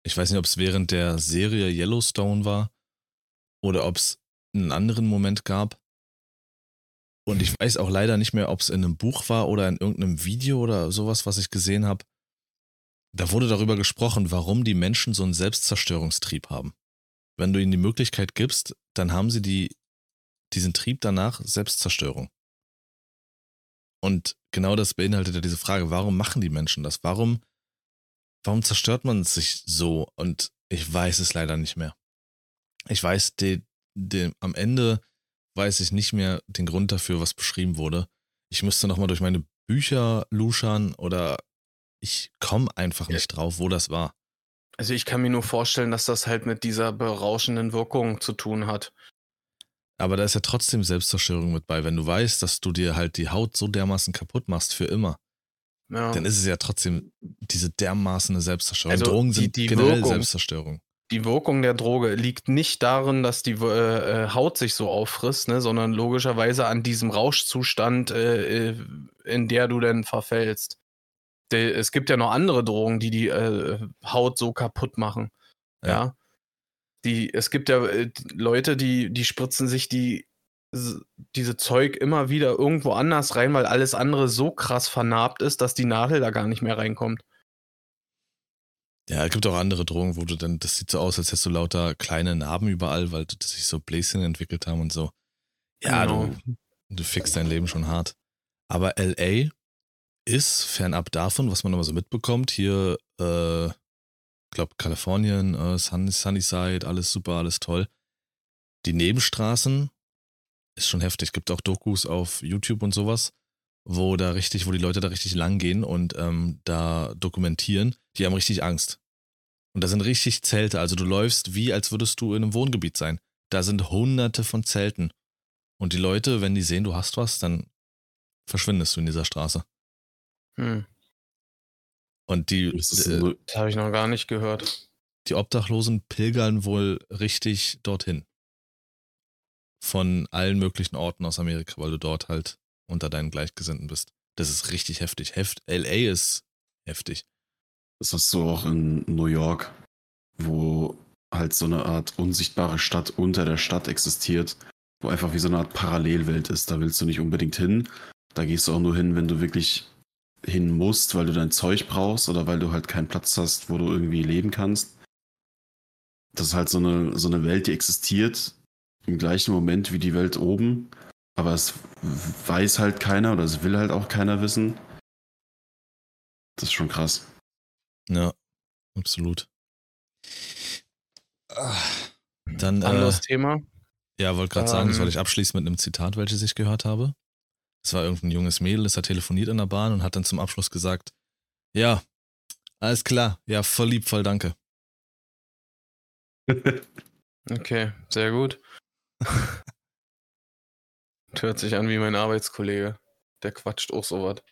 ich weiß nicht, ob es während der Serie Yellowstone war oder ob es einen anderen Moment gab. Und ich weiß auch leider nicht mehr, ob es in einem Buch war oder in irgendeinem Video oder sowas, was ich gesehen habe. Da wurde darüber gesprochen, warum die Menschen so einen Selbstzerstörungstrieb haben. Wenn du ihnen die Möglichkeit gibst, dann haben sie die, diesen Trieb danach Selbstzerstörung. Und genau das beinhaltet ja diese Frage, warum machen die Menschen das? Warum, warum zerstört man sich so? Und ich weiß es leider nicht mehr. Ich weiß, die, die, am Ende weiß ich nicht mehr den Grund dafür, was beschrieben wurde. Ich müsste nochmal durch meine Bücher luschern oder ich komme einfach nicht drauf, wo das war. Also ich kann mir nur vorstellen, dass das halt mit dieser berauschenden Wirkung zu tun hat. Aber da ist ja trotzdem Selbstzerstörung mit bei. Wenn du weißt, dass du dir halt die Haut so dermaßen kaputt machst für immer, ja. dann ist es ja trotzdem diese dermaßen Selbstzerstörung. Also Drogen sind die, die generell Wirkung, Selbstzerstörung die Wirkung der Droge liegt nicht darin, dass die äh, äh, Haut sich so auffrisst, ne, sondern logischerweise an diesem Rauschzustand, äh, äh in der du dann verfällst. De, es gibt ja noch andere Drogen, die die äh, Haut so kaputt machen. Ja. ja. Die, es gibt ja äh, Leute, die, die spritzen sich die, diese Zeug immer wieder irgendwo anders rein, weil alles andere so krass vernarbt ist, dass die Nadel da gar nicht mehr reinkommt. Ja, es gibt auch andere Drogen, wo du dann, das sieht so aus, als hättest du lauter kleine Narben überall, weil sich so Bläschen entwickelt haben und so. Ja, genau. du, du fixst dein Leben schon hart. Aber LA ist fernab davon, was man immer so mitbekommt, hier, äh, ich glaube, Kalifornien, äh, Sun, Sunnyside, alles super, alles toll. Die Nebenstraßen ist schon heftig. Es gibt auch Dokus auf YouTube und sowas, wo da richtig, wo die Leute da richtig lang gehen und ähm, da dokumentieren. Die haben richtig Angst. Und da sind richtig Zelte. Also du läufst wie, als würdest du in einem Wohngebiet sein. Da sind hunderte von Zelten. Und die Leute, wenn die sehen, du hast was, dann verschwindest du in dieser Straße. Hm. Und die. Das, äh, das habe ich noch gar nicht gehört. Die Obdachlosen pilgern wohl richtig dorthin. Von allen möglichen Orten aus Amerika, weil du dort halt unter deinen Gleichgesinnten bist. Das ist richtig heftig. Heft LA ist heftig. Das hast du auch in New York, wo halt so eine Art unsichtbare Stadt unter der Stadt existiert, wo einfach wie so eine Art Parallelwelt ist. Da willst du nicht unbedingt hin. Da gehst du auch nur hin, wenn du wirklich hin musst, weil du dein Zeug brauchst oder weil du halt keinen Platz hast, wo du irgendwie leben kannst. Das ist halt so eine, so eine Welt, die existiert im gleichen Moment wie die Welt oben, aber es weiß halt keiner oder es will halt auch keiner wissen. Das ist schon krass. Ja, absolut. Dann, Anderes äh, Thema. ja, wollte gerade sagen, das Ähm. wollte ich abschließen mit einem Zitat, welches ich gehört habe. Es war irgendein junges Mädel, das hat telefoniert in der Bahn und hat dann zum Abschluss gesagt, ja, alles klar, ja, voll lieb, voll danke. Okay, sehr gut. Hört sich an wie mein Arbeitskollege. Der quatscht auch sowas.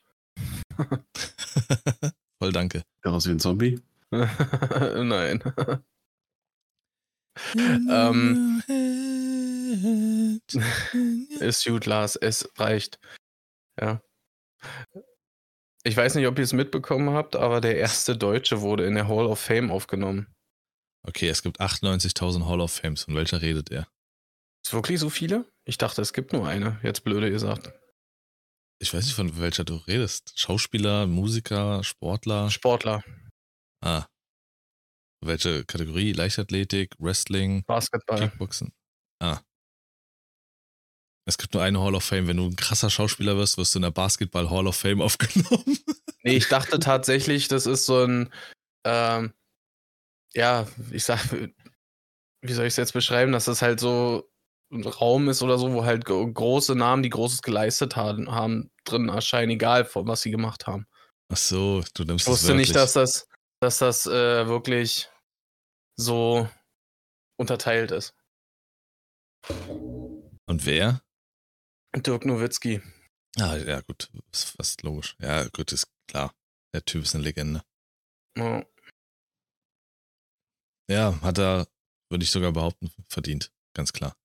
voll danke. Daraus wie ein Zombie. Nein. Ähm. Ist gut, Lars. Es reicht. Ja. Ich weiß nicht, ob ihr es mitbekommen habt, aber der erste Deutsche wurde in der Hall of Fame aufgenommen. Okay, es gibt 98.000 Hall of Fames. Von welcher redet er? Ist wirklich so viele? Ich dachte, es gibt nur eine. Jetzt blöde gesagt. Ich weiß nicht, von welcher du redest. Schauspieler, Musiker, Sportler. Sportler, Ah. Welche Kategorie? Leichtathletik, Wrestling, Basketball. Kickboxen? Ah. Es gibt nur eine Hall of Fame. Wenn du ein krasser Schauspieler wirst, wirst du in der Basketball Hall of Fame aufgenommen. Nee, ich dachte tatsächlich, das ist so ein, ähm, ja, ich sag, wie soll ich es jetzt beschreiben, dass das halt so Raum ist oder so, wo halt gro- große Namen, die Großes geleistet haben, haben drin erscheinen, egal von was sie gemacht haben. Ach so, du nimmst Ich wusste nicht, wörtlich. dass das, dass das äh, wirklich so unterteilt ist. Und wer? Dirk Nowitzki. Ah, ja, gut. Ist fast logisch. Ja, gut, ist klar. Der Typ ist eine Legende. Ja. Ja, hat er, würde ich sogar behaupten, verdient. Ganz klar.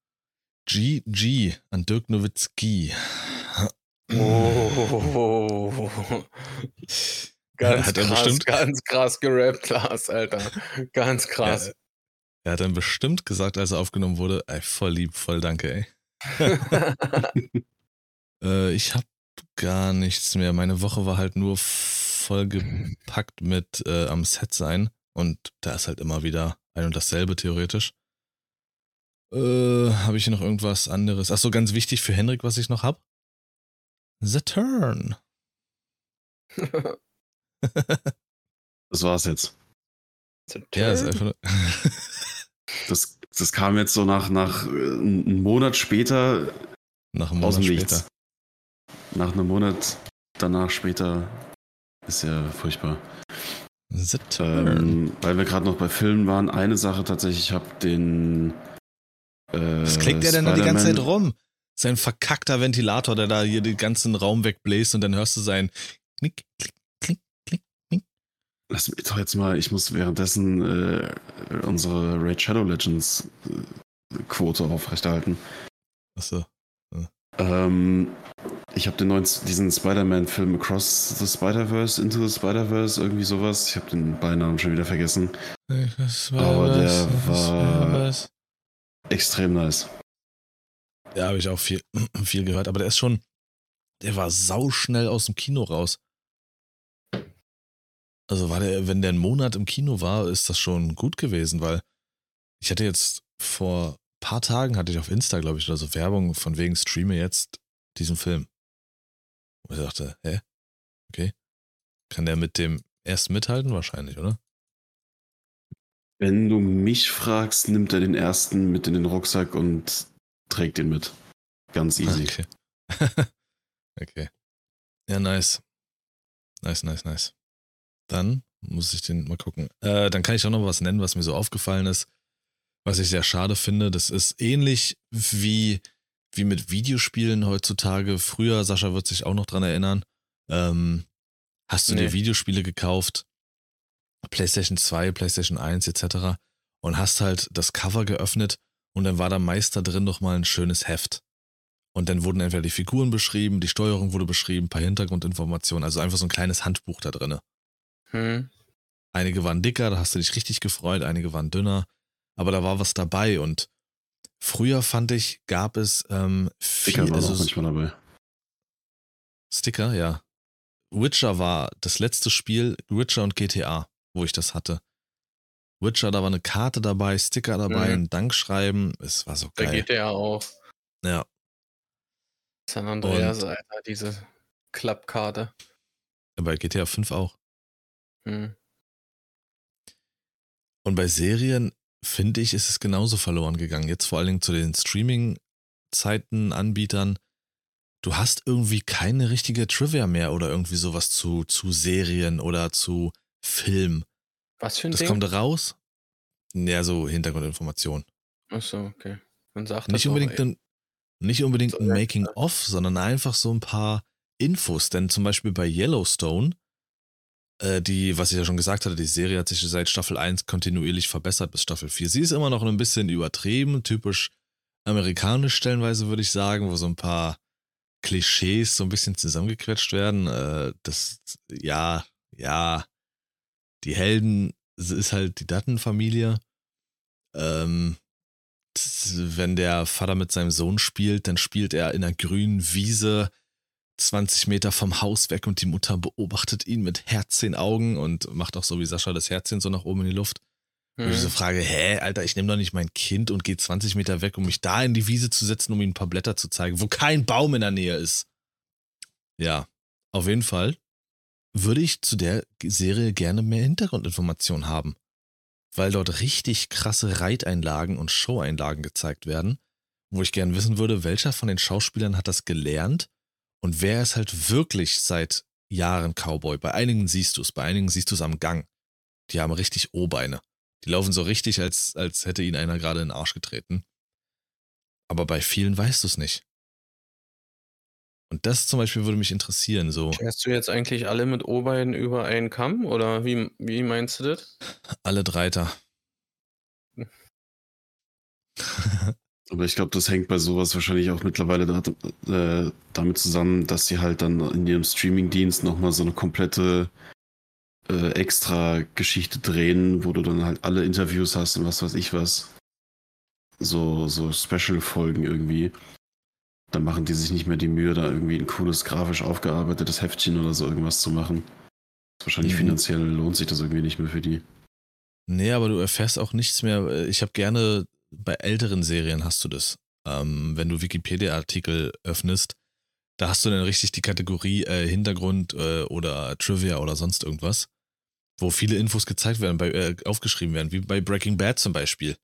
GG an Dirk Nowitzki. Oh. Ganz Hat krass, bestimmt- ganz krass gerappt, Lars, Alter. Ganz krass. Ja, er hat dann bestimmt gesagt, als er aufgenommen wurde, ey, voll lieb, voll danke, ey. Äh, ich hab gar nichts mehr. Meine Woche war halt nur voll gepackt mit äh, am Set sein. Und da ist halt immer wieder ein und dasselbe theoretisch. Äh, habe ich hier noch irgendwas anderes? Ach so, ganz wichtig für Henrik, was ich noch hab. The Turn. Das war's jetzt. ja, ist einfach Das, das kam jetzt so nach, nach äh, einem Monat später nach einem aus Monat dem später. Nichts. Nach einem Monat danach später ist ja furchtbar. The Turn. Ähm, weil wir gerade noch bei Filmen waren, eine Sache tatsächlich, ich habe den. Äh, Was klickt der denn da die ganze Zeit rum? Sein verkackter Ventilator, der da hier den ganzen Raum wegbläst und dann hörst du sein Knick, Klick, Klick, Klick, Klick. Lass mich doch jetzt mal, ich muss währenddessen äh, unsere Raid Shadow Legends äh, Quote aufrechterhalten. Achso. Ähm, ich habe den neuen, diesen Spider-Man-Film Across the Spider-Verse, Into the Spider-Verse, irgendwie sowas. Ich habe den Beinamen schon wieder vergessen. Aber der war- Extrem nice. Ja, habe ich auch viel, viel gehört, aber der ist schon, der war sauschnell aus dem Kino raus. Also war der, wenn der einen Monat im Kino war, ist das schon gut gewesen, weil ich hatte jetzt vor paar Tagen hatte ich auf Insta, glaube ich, oder so Werbung von wegen streame jetzt diesen Film. Und ich dachte, hä? Okay. Kann der mit dem ersten mithalten? Wahrscheinlich, oder? Wenn du mich fragst, nimmt er den ersten mit in den Rucksack und trägt ihn mit. Ganz easy. Okay. okay. Ja, nice. Nice, nice, nice. Dann muss ich den mal gucken. Äh, dann kann ich auch noch was nennen, was mir so aufgefallen ist, was ich sehr schade finde. Das ist ähnlich wie, wie mit Videospielen heutzutage. Früher, Sascha wird sich auch noch dran erinnern, ähm, hast du Nee. dir Videospiele gekauft, PlayStation 2, PlayStation 1 etc. und hast halt das Cover geöffnet und dann war da meist da drin noch mal ein schönes Heft. Und dann wurden entweder die Figuren beschrieben, die Steuerung wurde beschrieben, ein paar Hintergrundinformationen, also einfach so ein kleines Handbuch da drinne. Hm. Einige waren dicker, da hast du dich richtig gefreut, einige waren dünner, aber da war was dabei und früher fand ich, gab es ähm, Sticker viel, war also auch manchmal dabei. Sticker, ja. Witcher war das letzte Spiel, Witcher und GTA, wo ich das hatte. Witcher, da war eine Karte dabei, Sticker dabei, Mhm. ein Dankschreiben, es war so Da geil. geht der ja auch. Ja, San Andreas, Alter, diese Klappkarte. bei GTA 5 auch. Hm. Und bei Serien finde ich, ist es genauso verloren gegangen. Jetzt vor allen Dingen zu den Streaming-Zeiten, Anbietern. Du hast irgendwie keine richtige Trivia mehr oder irgendwie sowas zu, zu Serien oder zu Film. Was für ein Das Ding? kommt raus. Ja, so Hintergrundinformation. Achso, okay. Dann sagt Nicht das unbedingt, ein, nicht unbedingt ein Making-of, sondern einfach so ein paar Infos. Denn zum Beispiel bei Yellowstone, äh, die, was ich ja schon gesagt hatte, die Serie hat sich seit Staffel 1 kontinuierlich verbessert bis Staffel 4. Sie ist immer noch ein bisschen übertrieben, typisch amerikanisch stellenweise, würde ich sagen, wo so ein paar Klischees so ein bisschen zusammengequetscht werden. Äh, das, ja, ja, die Helden ist halt die Dutton-Familie. Ähm, wenn der Vater mit seinem Sohn spielt, dann spielt er in einer grünen Wiese 20 Meter vom Haus weg und die Mutter beobachtet ihn mit Herz in Augen und macht auch so wie Sascha das Herzchen so nach oben in die Luft. Wo ich so Hm. frage, hä, Alter, ich nehme doch nicht mein Kind und gehe 20 Meter weg, um mich da in die Wiese zu setzen, um ihm ein paar Blätter zu zeigen, wo kein Baum in der Nähe ist. Ja, auf jeden Fall würde ich zu der Serie gerne mehr Hintergrundinformationen haben. Weil dort richtig krasse Reiteinlagen und Showeinlagen gezeigt werden, wo ich gern wissen würde, welcher von den Schauspielern hat das gelernt und wer ist halt wirklich seit Jahren Cowboy. Bei einigen siehst du es, bei einigen siehst du es am Gang. Die haben richtig O-Beine. Die laufen so richtig, als, als hätte ihnen einer gerade in den Arsch getreten. Aber bei vielen weißt du es nicht. Und das zum Beispiel würde mich interessieren, so Scherst du jetzt eigentlich alle mit O-Beinen über einen Kamm? Oder wie, wie meinst du das? alle Dreiter. Aber ich glaube, das hängt bei sowas wahrscheinlich auch mittlerweile da, äh, damit zusammen, dass sie halt dann in ihrem Streamingdienst nochmal so eine komplette äh, extra Geschichte drehen, wo du dann halt alle Interviews hast und was weiß ich was. So, so Special-Folgen irgendwie. Dann machen die sich nicht mehr die Mühe, da irgendwie ein cooles, grafisch aufgearbeitetes Heftchen oder so irgendwas zu machen. Wahrscheinlich Mhm. finanziell lohnt sich das irgendwie nicht mehr für die. Nee, aber du erfährst auch nichts mehr. Ich habe gerne, bei älteren Serien hast du das. Ähm, wenn du Wikipedia-Artikel öffnest, da hast du dann richtig die Kategorie äh, Hintergrund äh, oder Trivia oder sonst irgendwas, wo viele Infos gezeigt werden, bei, äh, aufgeschrieben werden, wie bei Breaking Bad zum Beispiel.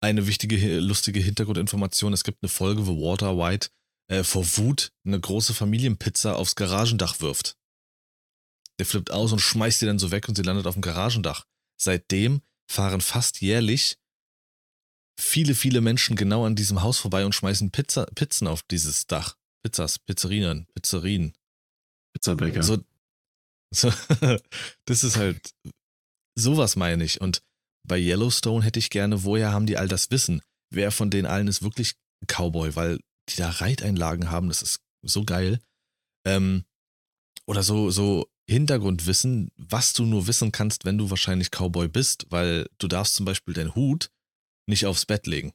Eine wichtige, lustige Hintergrundinformation, es gibt eine Folge, wo Walter White äh, vor Wut eine große Familienpizza aufs Garagendach wirft. Der flippt aus und schmeißt sie dann so weg und sie landet auf dem Garagendach. Seitdem fahren fast jährlich viele, viele Menschen genau an diesem Haus vorbei und schmeißen Pizza, Pizzen auf dieses Dach. Pizzas, Pizzerien, Pizzerien. Pizzabäcker. So, so, das ist halt, sowas meine ich. Und bei Yellowstone hätte ich gerne, woher haben die all das Wissen? Wer von den allen ist wirklich Cowboy? Weil die da Reiteinlagen haben, das ist so geil. Ähm, oder so, so Hintergrundwissen, was du nur wissen kannst, wenn du wahrscheinlich Cowboy bist, weil du darfst zum Beispiel deinen Hut nicht aufs Bett legen.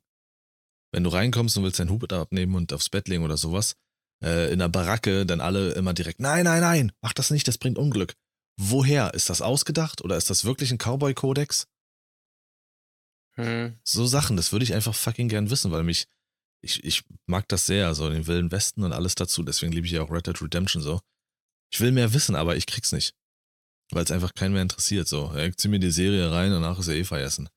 Wenn du reinkommst und willst deinen Hut abnehmen und aufs Bett legen oder sowas, äh, in der Baracke dann alle immer direkt, nein, nein, nein, mach das nicht, das bringt Unglück. Woher? Ist das ausgedacht oder ist das wirklich ein Cowboy-Kodex? Hm. So Sachen, das würde ich einfach fucking gern wissen, weil mich, ich, ich mag das sehr, so den Wilden Westen und alles dazu, deswegen liebe ich ja auch Red Dead Redemption so. Ich will mehr wissen, aber ich krieg's nicht. Weil es einfach keinen mehr interessiert, so. Ich zieh mir die Serie rein, danach ist er eh vergessen.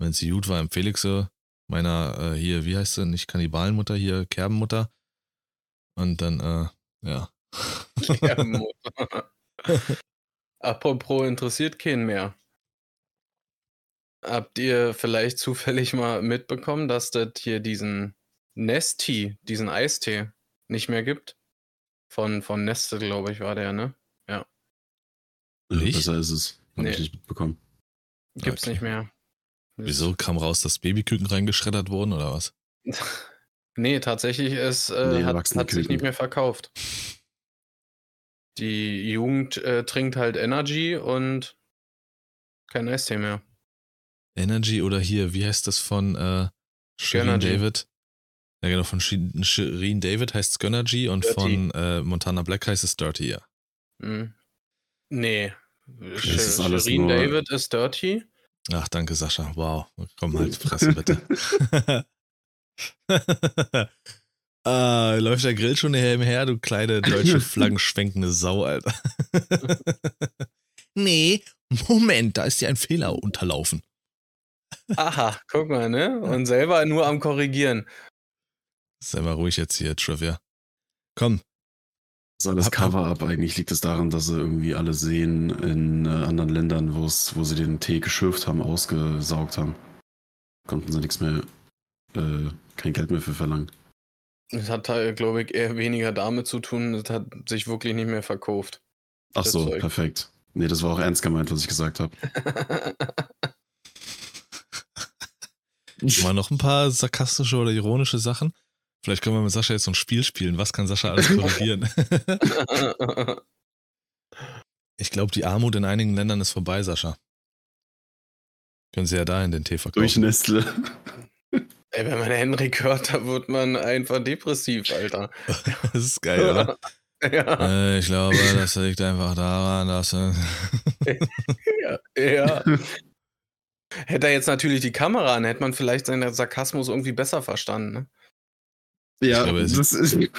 Wenn sie gut war, empfehle ich sie meiner, äh, hier, wie heißt sie, nicht Kannibalenmutter, hier, Kerbenmutter. Und dann, äh, ja. Ja, Mutter. Apropos interessiert keinen mehr. Habt ihr vielleicht zufällig mal mitbekommen, dass das hier diesen Nesti, diesen Eistee, nicht mehr gibt? Von, von Nestle, glaube ich, war der, ne? Ja, Nicht? besser ist es. Hab Nee. ich nicht mitbekommen. Gibt's Okay. nicht mehr. Wieso kam raus, dass Babyküken reingeschreddert wurden oder was? Nee, tatsächlich, es äh, Nee, hat, hat sich nicht mehr verkauft. Die Jugend äh, trinkt halt Energy und kein Eistee mehr. Energy oder hier, wie heißt das von äh, Shirin. David? Ja, genau, von Shi- Shirin David heißt es Gönnergy und Dirty. von äh, Montana Black heißt es Dirty, ja. Hm. Nee. Alles Shirin David ist dirty. Ach, danke, Sascha. Wow. Komm halt, Fresse bitte. ah, läuft der Grill schon nebenher, du kleine deutsche flaggenschwenkende Sau, Alter. nee, Moment, da ist dir ein Fehler unterlaufen. Aha, guck mal, ne? Und selber nur am Korrigieren. Sei mal ruhig jetzt hier, Trivia. Komm. Das ist alles Cover-up. Eigentlich liegt es daran, dass sie irgendwie alle Seen in äh, anderen Ländern, wo es- sie den Tee geschürft haben, ausgesaugt haben. Konnten sie nichts mehr, äh, kein Geld mehr für verlangen. Das hat, glaube ich, eher weniger damit zu tun. Das hat sich wirklich nicht mehr verkauft. Ach so, Zeug. perfekt. Nee, das war auch ernst gemeint, was ich gesagt habe. Mal noch ein paar sarkastische oder ironische Sachen. Vielleicht können wir mit Sascha jetzt so ein Spiel spielen. Was kann Sascha alles korrigieren? ich glaube, die Armut in einigen Ländern ist vorbei, Sascha. Können Sie ja dahin den Tee verkaufen. Durch Nestle. Ey, wenn man Henrik hört, da wird man einfach depressiv, Alter. das ist geil, oder? ja, Äh, ich glaube, das liegt einfach daran, dass. äh, ja, ja. Hätte er jetzt natürlich die Kamera an, hätte man vielleicht seinen Sarkasmus irgendwie besser verstanden. Ne? Ja, glaube, das ist. ich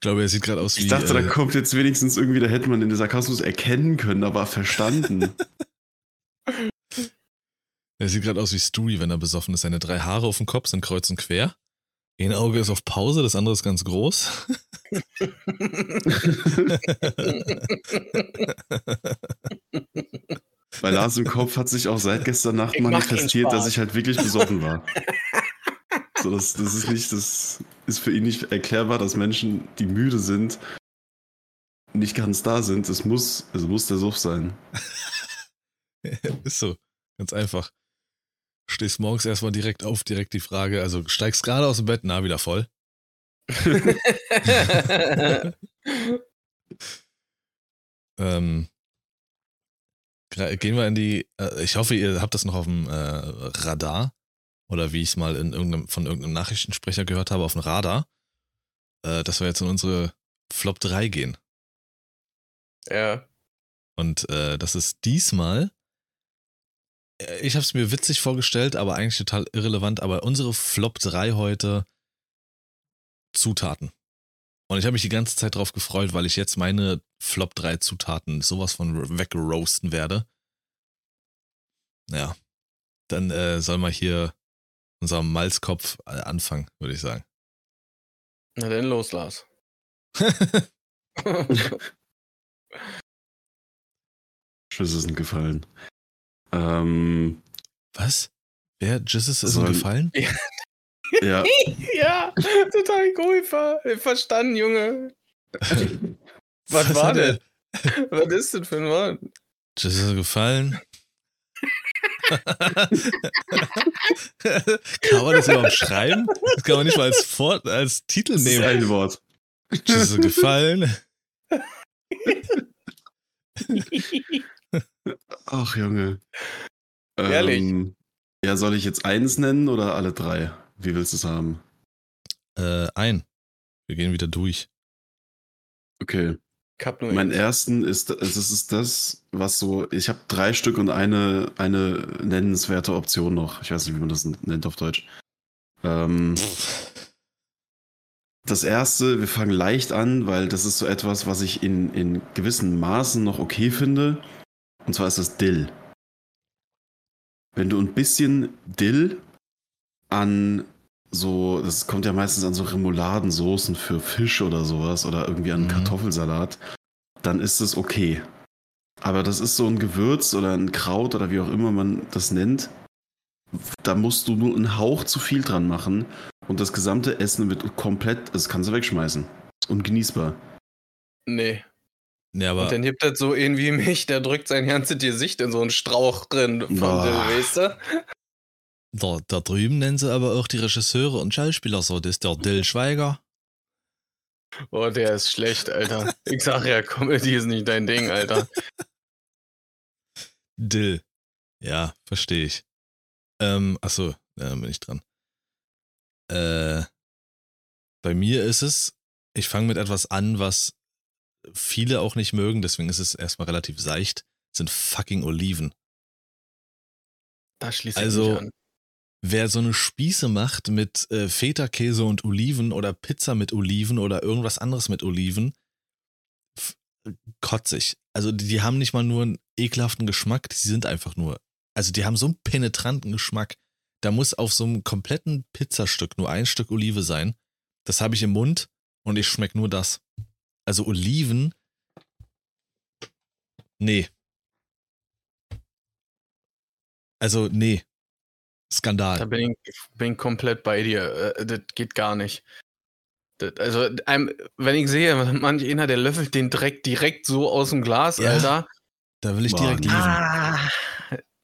glaube, er sieht gerade aus wie. Ich dachte, da äh, kommt jetzt wenigstens irgendwie, da hätte man den Sarkasmus erkennen können, aber verstanden. er sieht gerade aus wie Stewie, wenn er besoffen ist. Seine drei Haare auf dem Kopf sind kreuz und quer. Ein Auge ist auf Pause, das andere ist ganz groß. Bei Lars im Kopf hat sich auch seit gestern Nacht Ich manifestiert, dass ich halt wirklich besoffen war. So, das, das ist nicht, das ist für ihn nicht erklärbar, dass Menschen, die müde sind, nicht ganz da sind. Es muss, es muss der Suff sein. ist so. Ganz einfach. Stehst morgens erstmal direkt auf, direkt die Frage, also steigst gerade aus dem Bett, na, wieder voll. ähm, gehen wir in die, äh, ich hoffe, ihr habt das noch auf dem äh, Radar oder wie ich es mal in irgendeinem, von irgendeinem Nachrichtensprecher gehört habe, auf dem Radar, äh, dass wir jetzt in unsere Flop 3 gehen. ja. Und äh, das ist diesmal, ich habe es mir witzig vorgestellt, aber eigentlich total irrelevant, aber unsere Flop 3 heute Zutaten. Und ich habe mich die ganze Zeit drauf gefreut, weil ich jetzt meine Flop 3 Zutaten sowas von wegroasten werde. Ja, dann äh, soll mal hier unser Malzkopf äh, anfangen, würde ich sagen. Na dann los, Lars. Schüsse sind gefallen. Ähm, Was? Wer? Jesus ist Soll- gefallen? ja, ja, total cool. ver- Verstanden, Junge. Was, war hat er- denn? Was ist denn für ein Wort? Jesus ist gefallen. kann man das überhaupt schreiben? Das kann man nicht mal als, Vor als Titel das ist nehmen. ein Wort. Jesus ist gefallen. Ach, Junge. Ehrlich? Ähm, ja, soll ich jetzt eins nennen oder alle drei? Wie willst du es haben? Äh, ein. Wir gehen wieder durch. Okay. Ich hab nur Mein ersten ist, es ist das, was so, ich habe drei Stück und eine, eine nennenswerte Option noch. Ich weiß nicht, wie man das nennt auf Deutsch. Ähm, das erste, wir fangen leicht an, weil das ist so etwas, was ich in, in gewissen Maßen noch okay finde. Und zwar ist das Dill. Wenn du ein bisschen Dill an so, das kommt ja meistens an so Remouladensoßen für Fisch oder sowas oder irgendwie an Mhm. Kartoffelsalat, dann ist es okay. Aber das ist so ein Gewürz oder ein Kraut oder wie auch immer man das nennt. Da musst du nur einen Hauch zu viel dran machen und das gesamte Essen wird komplett, das kannst du wegschmeißen. Ist ungenießbar. Nee. Ja, aber Und dann gibt das so irgendwie mich, der drückt sein ganzes Gesicht in so einen Strauch drin von Boah. Dill, weißt du? da, da drüben nennen sie aber auch die Regisseure und Schauspieler so. Das ist der Dill Schweiger. Oh, der ist schlecht, Alter. Ich sag ja, Comedy ist nicht dein Ding, Alter. Dill. Ja, verstehe ich. Ähm, achso, ja, dann bin ich dran. Äh, bei mir ist es, ich fange mit etwas an, was viele auch nicht mögen, deswegen ist es erstmal relativ seicht, sind fucking Oliven. Da schließe ich Also- mich an. Wer so eine Spieße macht mit äh, Feta-Käse und Oliven oder Pizza mit Oliven oder irgendwas anderes mit Oliven, kotzig. also die, die haben nicht mal nur einen ekelhaften Geschmack, die sind einfach nur, also die haben so einen penetranten Geschmack. Da muss auf so einem kompletten Pizzastück nur ein Stück Olive sein. Das habe ich im Mund und ich schmecke nur das. Also Oliven, nee. Also nee. Skandal. Da bin ich, bin komplett bei dir. Äh, das geht gar nicht. Das, also, wenn ich sehe, manch einer, der löffelt den Dreck direkt so aus dem Glas, ja, Alter. Da will ich direkt lieben. Ah,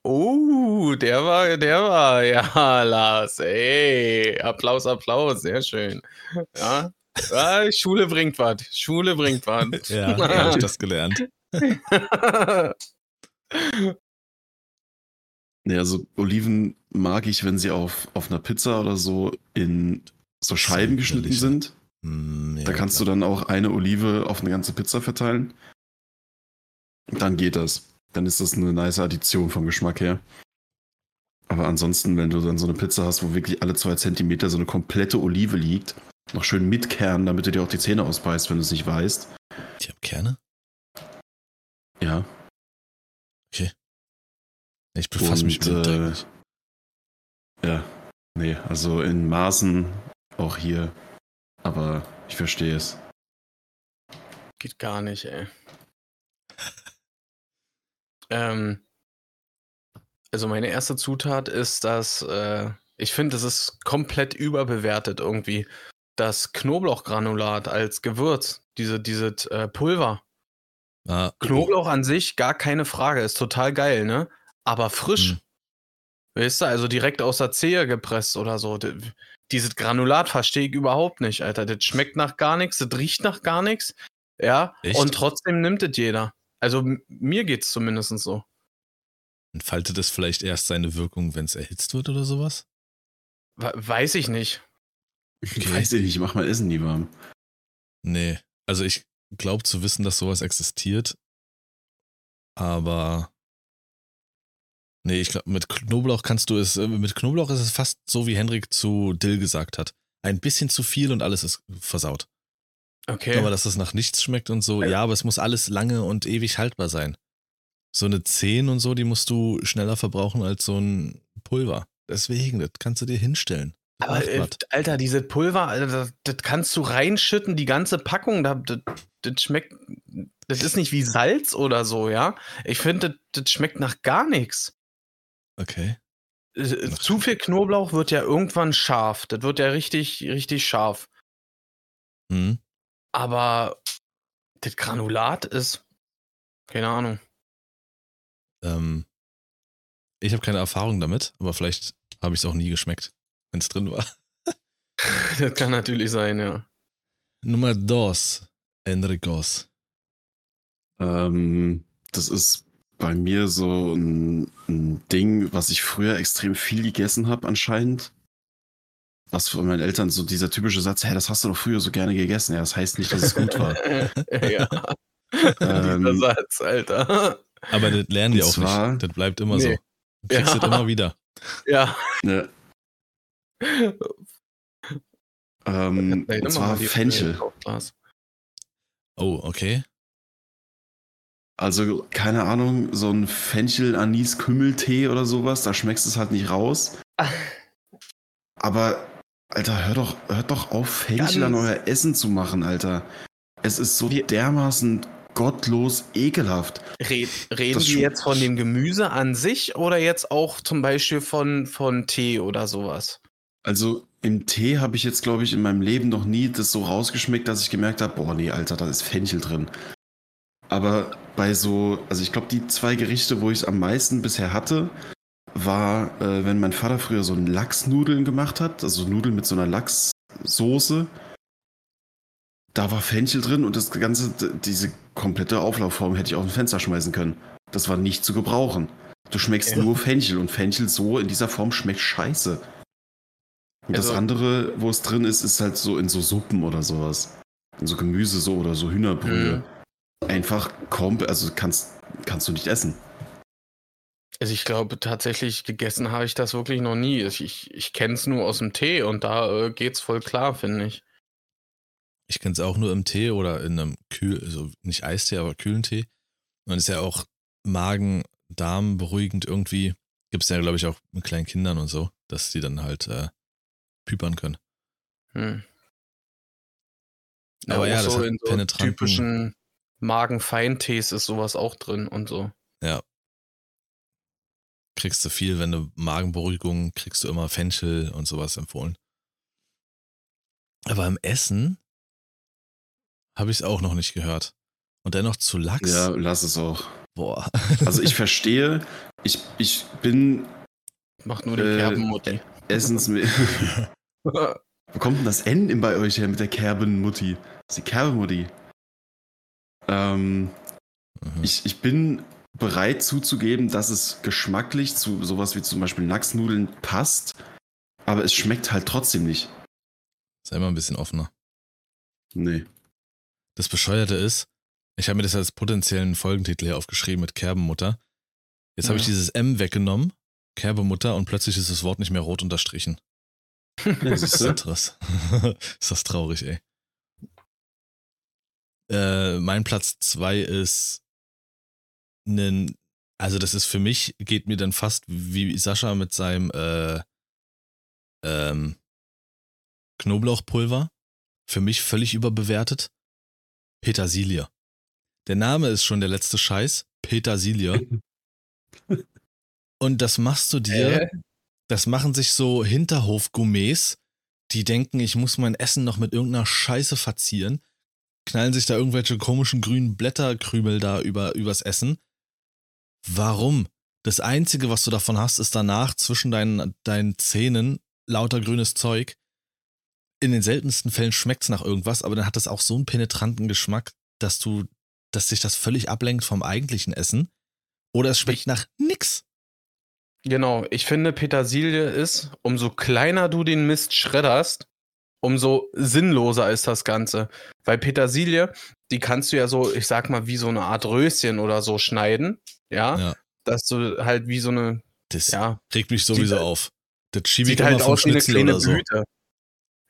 oh, der war, der war, ja, Lars, ey. Applaus, Applaus, sehr schön. Ja. Ja Schule bringt was. Schule bringt was. ja, habe ich das gelernt. Ja, also Oliven mag ich, wenn sie auf, auf einer Pizza oder so in so Scheiben geschnitten sind. Mm, ja, da kannst klar. du dann auch eine Olive auf eine ganze Pizza verteilen. Dann geht das. Dann ist das eine nice Addition vom Geschmack her. Aber ansonsten, wenn du dann so eine Pizza hast, wo wirklich alle zwei Zentimeter so eine komplette Olive liegt, noch schön mit Kern, damit du dir auch die Zähne ausbeißt, wenn du es nicht weißt. Ich habe Kerne? Ja. Okay. Ich befasse mich mit äh, Ja. Nee, also in Maßen auch hier. Aber ich verstehe es. Geht gar nicht, ey. ähm, also meine erste Zutat ist, dass äh, ich finde, es ist komplett überbewertet irgendwie. Das Knoblauchgranulat als Gewürz, diese, diese äh, Pulver. Ah, Knoblauch an sich, gar keine Frage, ist total geil, ne? Aber frisch. Hm. Weißt du, also direkt aus der Zehe gepresst oder so. Dieses Granulat verstehe ich überhaupt nicht, Alter. Das schmeckt nach gar nichts, das riecht nach gar nichts. Ja, Echt? und trotzdem nimmt es jeder. Also mir geht's zumindest so. Entfaltet es vielleicht erst seine Wirkung, wenn es erhitzt wird oder sowas? Weiß ich nicht. Okay. Weiß ich nicht, ich mach mal Essen nie warm. Nee, also ich glaube zu wissen, dass sowas existiert, aber Nee, ich glaube, mit Knoblauch kannst du es, äh, mit Knoblauch ist es fast so, wie Henrik zu Dill gesagt hat. Ein bisschen zu viel und alles ist versaut. Okay. Aber dass es nach nichts schmeckt und so, ja, aber es muss alles lange und ewig haltbar sein. So eine 10 und so, die musst du schneller verbrauchen als so ein Pulver. Deswegen, das kannst du dir hinstellen. Aber äh, Alter, diese Pulver, Alter, das, das, kannst du reinschütten, die ganze Packung, das, das, schmeckt, das ist nicht wie Salz oder so, ja. Ich finde, das, das schmeckt nach gar nichts. Okay. Äh, zu viel Knoblauch wird ja irgendwann scharf. Das wird ja richtig, richtig scharf. Mhm. Aber das Granulat ist. Keine Ahnung. Ähm, ich habe keine Erfahrung damit, aber vielleicht habe ich es auch nie geschmeckt, wenn es drin war. das kann natürlich sein, ja. Nummer dos, Enricos. Ähm, das ist bei mir so ein, ein Ding, was ich früher extrem viel gegessen habe anscheinend. Was von meinen Eltern so dieser typische Satz, hey, das hast du doch früher so gerne gegessen. Ja, das heißt nicht, dass es gut war. ja. ähm, dieser Satz, Alter. Aber das lernen die auch zwar, nicht. Das bleibt immer nee. so. Du kriegst ja. das immer wieder. Ja. ja. Ähm, und zwar Fenchel. Oh, okay. Also, keine Ahnung, so ein Fenchel-Anis-Kümmeltee oder sowas, da schmeckst du es halt nicht raus. Aber, Alter, hör doch, hört doch auf, Fenchel an euer Essen zu machen, Alter. Es ist so wir dermaßen gottlos ekelhaft. Red, reden wir jetzt von dem Gemüse an sich oder jetzt auch zum Beispiel von, von Tee oder sowas? Also im Tee habe ich jetzt, glaube ich, in meinem Leben noch nie das so rausgeschmeckt, dass ich gemerkt habe, boah, nee, Alter, da ist Fenchel drin. Aber bei so, also ich glaube, die zwei Gerichte, wo ich es am meisten bisher hatte, war, äh, wenn mein Vater früher so Lachsnudeln gemacht hat, also Nudeln mit so einer Lachssoße. Da war Fenchel drin und das ganze, diese komplette Auflaufform hätte ich auf ein Fenster schmeißen können. Das war nicht zu gebrauchen. Du schmeckst ja. nur Fenchel und Fenchel so in dieser Form schmeckt scheiße. Und also, das andere, wo es drin ist, ist halt so in so Suppen oder sowas. In so Gemüse so oder so Hühnerbrühe. Mhm einfach kommt, also kannst, kannst du nicht essen. Also ich glaube tatsächlich, gegessen habe ich das wirklich noch nie. Ich, ich, ich kenne es nur aus dem Tee und da äh, es voll klar, finde ich. Ich kenne es auch nur im Tee oder in einem Kühl, also nicht Eistee, aber kühlen Tee. Und ist ja auch Magen, Darm beruhigend irgendwie. Gibt es ja, glaube ich, auch mit kleinen Kindern und so, dass die dann halt äh, püpern können. Hm. Aber ja, auch das so hat in so typischen Magenfeintees ist sowas auch drin und so. Ja. Kriegst du viel, wenn du Magenberuhigung, kriegst du immer Fenchel und sowas empfohlen. Aber im Essen habe ich es auch noch nicht gehört. Und dennoch zu Lachs. Ja, lass es auch. Boah. Also ich verstehe, ich, ich bin Macht nur die Äh, Kerbenmutti. Essens. Wo kommt denn das N in bei euch her mit der Kerbenmutti? Das ist die Kerbenmutti. Ähm, Mhm. ich, ich bin bereit zuzugeben, dass es geschmacklich zu sowas wie zum Beispiel Lachsnudeln passt, aber es schmeckt halt trotzdem nicht. Sei mal ein bisschen offener. Nee. Das Bescheuerte ist, ich habe mir das als potenziellen Folgentitel hier aufgeschrieben mit Kerbenmutter. Jetzt habe ich Ja. dieses M weggenommen, Kerbemutter, und plötzlich ist das Wort nicht mehr rot unterstrichen. Das ist krass. ist das traurig, ey. Äh, mein Platz zwei ist nen, also das ist für mich, geht mir dann fast wie Sascha mit seinem äh, ähm, Knoblauchpulver. Für mich völlig überbewertet. Petersilie. Der Name ist schon der letzte Scheiß. Petersilie. Und das machst du dir Äh? das machen sich so Hinterhof-Gourmets, die denken, ich muss mein Essen noch mit irgendeiner Scheiße verzieren, knallen sich da irgendwelche komischen grünen Blätterkrümel da über, übers Essen. Warum? Das Einzige, was du davon hast, ist danach zwischen deinen, deinen Zähnen lauter grünes Zeug. In den seltensten Fällen schmeckt's nach irgendwas, aber dann hat es auch so einen penetranten Geschmack, dass du, dass sich das völlig ablenkt vom eigentlichen Essen. Oder es schmeckt nach nix. Genau, ich finde, Petersilie ist, umso kleiner du den Mist schredderst, umso sinnloser ist das Ganze. Weil Petersilie, die kannst du ja so, ich sag mal, wie so eine Art Röschen oder so schneiden. Ja. Ja. Dass du halt wie so eine, Das ja, regt mich sowieso Sieht- auf. Das schiebe ich sieht immer halt vom aus wie eine Schnitzel kleine oder so. Blüte.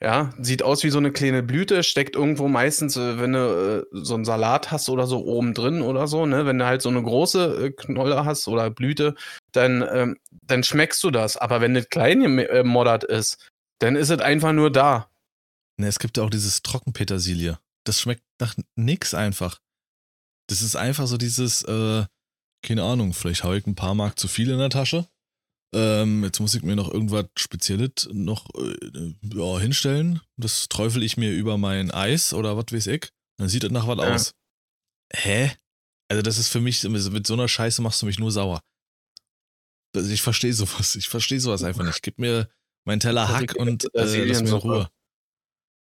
Ja, sieht aus wie so eine kleine Blüte, steckt irgendwo meistens, äh, wenn du äh, so einen Salat hast oder so oben drin oder so, ne? Wenn du halt so eine große äh, Knolle hast oder Blüte, dann, ähm, dann schmeckst du das. Aber wenn das klein gemoddert ist, dann ist es einfach nur da. Ne, es gibt ja auch dieses Trockenpetersilie. Das schmeckt nach nix einfach. Das ist einfach so dieses, äh, keine Ahnung, vielleicht habe ich ein paar Mark zu viel in der Tasche. Ähm, jetzt muss ich mir noch irgendwas Spezielles noch äh, ja, hinstellen. Das träufel ich mir über mein Eis oder was weiß ich. Dann sieht das nach was Ja. aus. Hä? Also das ist für mich, mit so einer Scheiße machst du mich nur sauer. Also ich verstehe sowas. Ich verstehe sowas einfach nicht. Gib mir meinen Teller Also Hack und äh, lass mir in. Ruhe.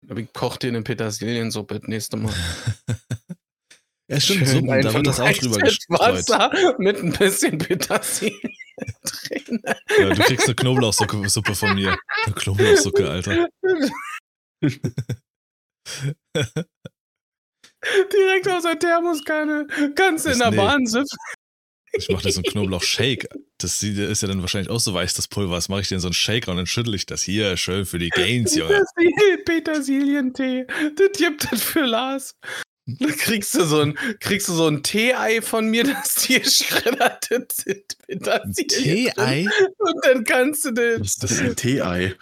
Aber ich koch dir eine Petersiliensuppe das nächste Mal. ja, stimmt, Suppen, da wird das auch drüber gestreut. Wasser mit ein bisschen Petersilie Ja, du kriegst eine Knoblauchsuppe Suppe von mir. Eine Knoblauchsuppe, Alter. Direkt aus der Thermoskanne. Kannst in Das- der nee. Bahn sitzen. Ich mache dir so einen Knoblauchshake. Das ist ja dann wahrscheinlich auch so weiß, das Pulver. Das mache ich dir in so einen Shaker und dann schüttel ich das hier schön für die Gains, Junge. Petersil- Petersilientee. Das gibt es für Lars. Da kriegst du so ein, kriegst du so ein Tee-Ei von mir, das dir schreddert sind. Tee-Ei? Und dann kannst du Was das. ist das ein Tee-Ei?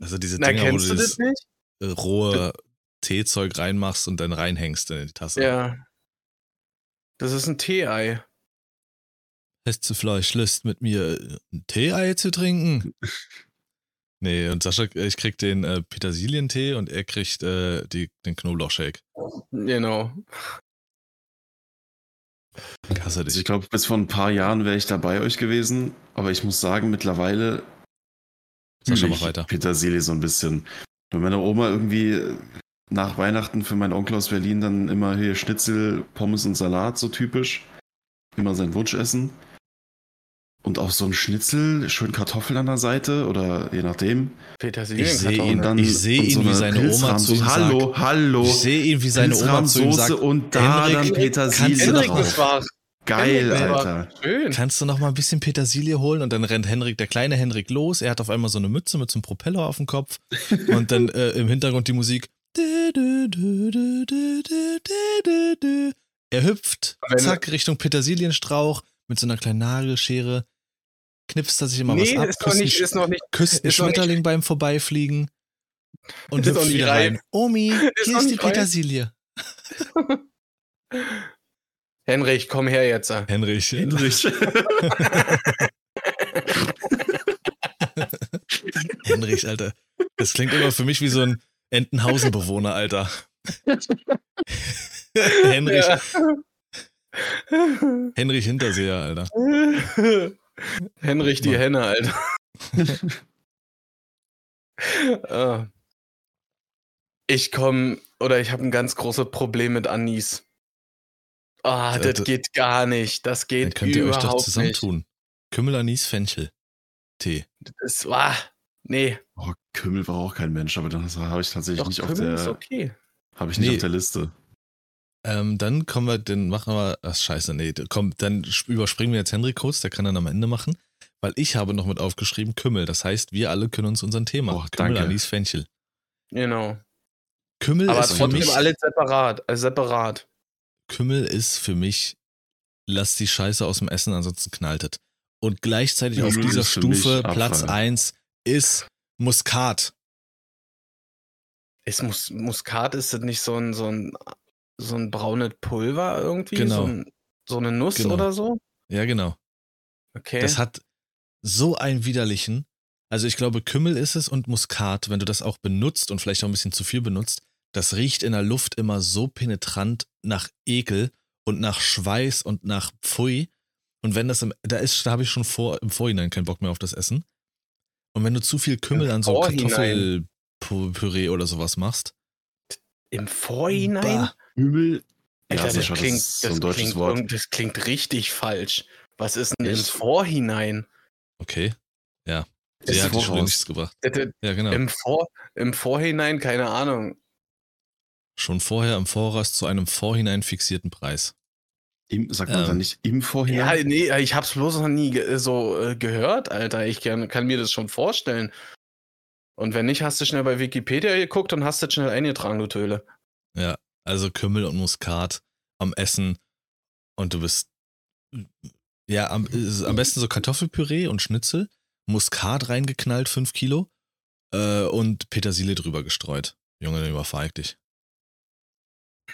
Also diese Na, Dinger, wo du das äh, rohe Teezeug reinmachst und dann reinhängst in die Tasse. Ja. Das ist ein Tee-Ei. Hast du vielleicht Lust, mit mir ein Tee-Ei zu trinken? Nee, und Sascha, ich krieg den äh, Petersilientee und er kriegt äh, die, den Knoblauchshake. Genau. Ich hasse Also ich dich. glaube, bis vor ein paar Jahren wäre ich da bei euch gewesen, aber ich muss sagen, mittlerweile Sascha, mach ich weiter. Petersilie so ein bisschen. Wenn meine Oma irgendwie äh, nach Weihnachten für meinen Onkel aus Berlin dann immer hier Schnitzel, Pommes und Salat, so typisch. Immer sein Wunschessen. Und auch so ein Schnitzel, schön Kartoffeln an der Seite oder je nachdem. Petersilien ihn Und dann Ich sehe ihn, wie eine seine Oma zu ihm sagt- Hallo, hallo. Ich sehe ihn, wie seine Oma zu ihm sagt, und da Henrik, dann Petersilie drauf. Geil, Henrik. Alter. Schön. kannst du noch mal ein bisschen Petersilie holen? Und dann rennt Henrik, der kleine Henrik, los. Er hat auf einmal so eine Mütze mit so einem Propeller auf dem Kopf. Und dann äh, im Hintergrund die Musik. Er hüpft zack, Richtung Petersilienstrauch mit so einer kleinen Nagelschere. Knipst er sich immer Nee, was ab, ist noch küsst, nicht, einen- ist noch nicht, küsst einen ist noch nicht- Schmetterling beim Vorbeifliegen und Ist noch hüpft nicht wieder reif. rein. Omi, hier noch ist die nicht reif. Petersilie. Henrich, komm her jetzt. Henrich. Endlich. Henrich, Alter. Das klingt immer für mich wie so ein Entenhausen-Bewohner, Alter. Henrich, Ja. Henrich Hinterseher, Alter. Henrich die. Henne, Alter. Ah. ich komme, oder ich habe ein ganz großes Problem mit Anis. Ah, das das- geht gar nicht. Das Dann geht könnt ihr euch doch nicht. zusammentun. Kümmel, Anis, Fenchel. Tee. Das war, nee. Oh, Kümmel war auch kein Mensch, aber das habe ich tatsächlich Doch, nicht auf Kümmel ist der, okay. habe ich nicht Nee. auf der Liste. Ähm, dann kommen wir, dann machen wir, ach scheiße, nee, komm, dann überspringen wir jetzt Henry kurz, der kann dann am Ende machen, weil ich habe noch mit aufgeschrieben Kümmel, das heißt, wir alle können uns unser Thema. Oh, Kümmel, danke. Anis, Fenchel. Genau. Kümmel Aber ist für mich, alles separat. Äh, separat. Kümmel ist für mich, lass die Scheiße aus dem Essen, ansonsten knallt es. Und gleichzeitig auf Kümmel dieser für mich Stufe Abfall. Platz 1 ist Muskat. Ist Mus Muskat, ist das nicht so ein, so ein, so ein braunes Pulver irgendwie? Genau. So, ein, so eine Nuss Genau. oder so? Ja, genau. Okay. Das hat so einen widerlichen. Also ich glaube, Kümmel ist es und Muskat, wenn du das auch benutzt und vielleicht auch ein bisschen zu viel benutzt, das riecht in der Luft immer so penetrant nach Ekel und nach Schweiß und nach Pfui. Und wenn das im, da ist, da habe ich schon vor, im Vorhinein keinen Bock mehr auf das Essen. Und wenn du zu viel Kümmel Im an so? Kartoffelpüree oder sowas machst, Im Vorhinein? bah, Kümmel? Alter, Ja, das, klingt, das ist so das, deutsches klingt, das klingt richtig falsch. Was ist denn im Echt? Vorhinein? okay. Ja. Ist hat die Schule nichts gebracht. Das- das- Ja, genau. Im, Vor, Im Vorhinein, keine Ahnung. Schon vorher im Voraus zu einem vorhinein fixierten Preis. Im, sagt man Ähm, dann nicht im Ja, Vorhinein? nee, ich hab's bloß noch nie ge- so äh, gehört, Alter. Ich kann, kann mir das schon vorstellen. Und wenn nicht, hast du schnell bei Wikipedia geguckt und hast das schnell eingetragen, du Töle. Ja, also Kümmel und Muskat am Essen und du bist ja am, ist am besten so Kartoffelpüree und Schnitzel, Muskat reingeknallt, 5 Kilo äh, und Petersilie drüber gestreut. Junge, dann überfahr ich dich.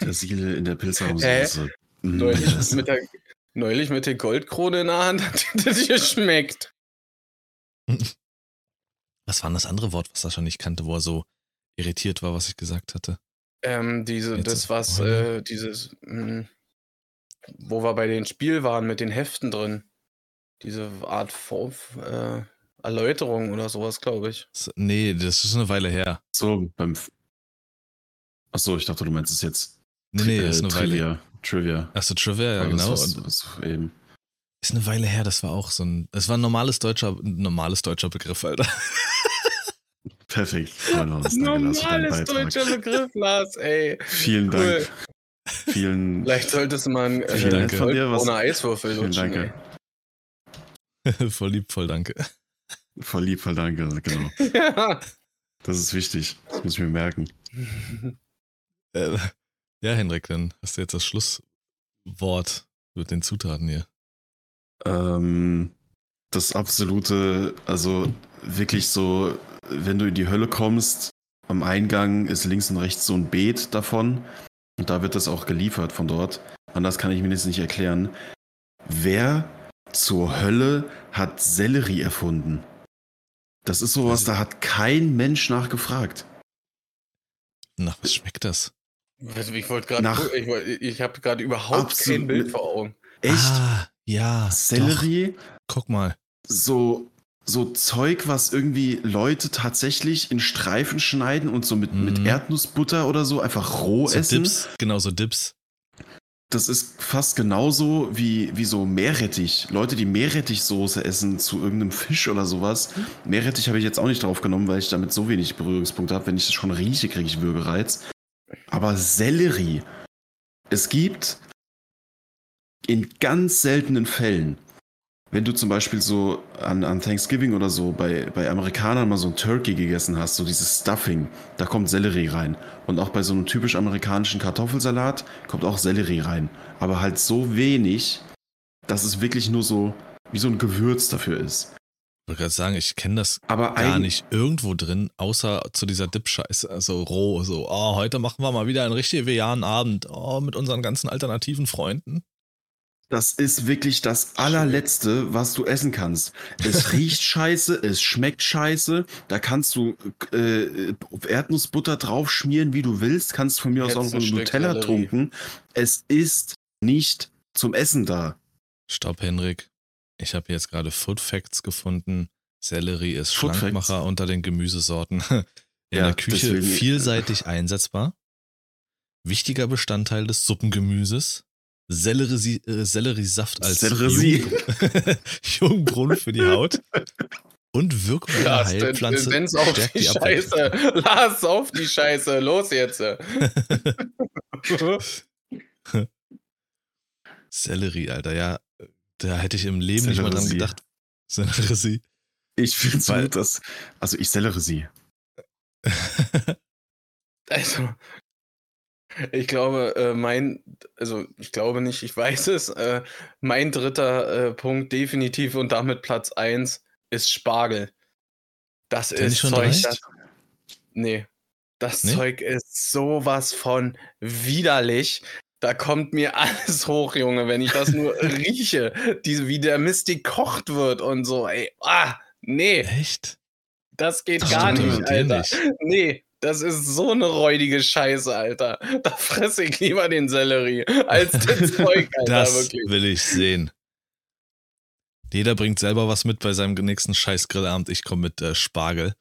Der Siele in der Pilzhause. Hä? Also, mm, Neulich mit, der, neulich mit der Goldkrone in der Hand hat das geschmeckt. Was war denn das andere Wort, was Sascha nicht kannte, wo er so irritiert war, was ich gesagt hatte? Ähm, diese, Jetzt das was, äh, dieses, mh, wo wir bei den Spiel waren mit den Heften drin. Diese Art Vor äh, Erläuterung oder sowas, glaube ich. S- Nee, das ist eine Weile her. so beim. F- Achso, ich dachte, du meinst es jetzt. Nee, nee, das ist eine äh, Weile. Trivia. Trivia. Achso, Trivia, ja, das genau. was- Und was eben. ist eine Weile her, das war auch so ein. Das war ein normales deutscher, ein normales deutscher Begriff, Alter. Perfekt. Danke, deinen Normales deutscher Begriff, Lars, ey. Vielen Cool. Dank. Vielen, Vielleicht solltest du mal einen äh, Vielen Dank von dir, was- ohne Eiswürfel vielen lutschen, Dank. voll lieb, voll danke. Voll lieb, voll danke. Genau. ey. Ja. Das ist wichtig. Das muss ich mir merken. Äh, ja, Hendrik, dann hast du jetzt das Schlusswort mit den Zutaten hier. Ähm, das absolute, also wirklich so, wenn du in die Hölle kommst, am Eingang ist links und rechts so ein Beet davon. Und da wird das auch geliefert von dort. Anders kann ich mir das nicht erklären. Wer zur Hölle hat Sellerie erfunden? Das ist sowas, da hat kein Mensch nachgefragt. Nach was schmeckt das? Ich wollte gerade, ich, wollt- ich habe gerade überhaupt kein Bild vor Augen. Echt? Ah, ja. Doch. Sellerie? Guck mal. so, so Zeug, was irgendwie Leute tatsächlich in Streifen schneiden und so mit, mit Mhm. Erdnussbutter oder so einfach roh So essen. Dips, genau so Dips. Das ist fast genauso wie, wie so Meerrettich. Leute, die Meerrettichsoße essen zu irgendeinem Fisch oder sowas. Meerrettich habe ich jetzt auch nicht drauf genommen, weil ich damit so wenig Berührungspunkte habe. Wenn ich das schon rieche, kriege ich Würgereiz. Aber Sellerie. Es gibt in ganz seltenen Fällen wenn du zum Beispiel so an, an Thanksgiving oder so bei, bei Amerikanern mal so ein Turkey gegessen hast, so dieses Stuffing, da kommt Sellerie rein. Und auch bei so einem typisch amerikanischen Kartoffelsalat kommt auch Sellerie rein. Aber halt so wenig, dass es wirklich nur so wie so ein Gewürz dafür ist. Ich wollte gerade sagen, ich kenne das Aber gar nicht irgendwo drin, außer zu dieser Dip-Scheiße, also roh, so, oh, heute machen wir mal wieder einen richtig veganen Abend, oh, mit unseren ganzen alternativen Freunden. Das ist wirklich das allerletzte, was du essen kannst. Es riecht scheiße, es schmeckt scheiße. Da kannst du äh, Erdnussbutter drauf schmieren, wie du willst. Kannst von mir aus auch ein so Stück Nutella tunken. Es ist nicht zum Essen da. Stopp, Henrik. Ich habe jetzt gerade Food Facts gefunden. Sellerie ist Food Facts? Schlankmacher unter den Gemüsesorten. In Ja, der Küche deswegen- vielseitig einsetzbar. Wichtiger Bestandteil des Suppengemüses. Sellerie, äh, Selleriesaft als Sellerie. Jung- Jungbrunnen für die Haut. Und Wirkung der Lars, Heilpflanze Tendenz auf die die. Scheiße. Lars, auf die Scheiße. Los jetzt. Sellerie, Alter, ja. Da hätte ich im Leben nicht mal dran Sellerie. gedacht. Sellerie. Ich finde Weil- gut, dass. Also ich sellere sie. Also, ich glaube, äh, mein, also ich glaube nicht, ich weiß es. Äh, mein dritter äh, Punkt definitiv und damit Platz 1 ist Spargel. Das Kenn ist schon Zeug, das, nee, das Nee? Zeug ist sowas von widerlich. Da kommt mir alles hoch, Junge, wenn ich das nur rieche, diese, wie der Mist gekocht wird und so. Ey, ah, nee, Echt? das geht Das gar nicht, Alter. nicht. Nee, das ist so eine räudige Scheiße, Alter. Da fresse ich lieber den Sellerie als das Zeug, Alter, das wirklich. will ich sehen. Jeder bringt selber was mit bei seinem nächsten scheiß Grillabend. Ich komme mit äh, Spargel.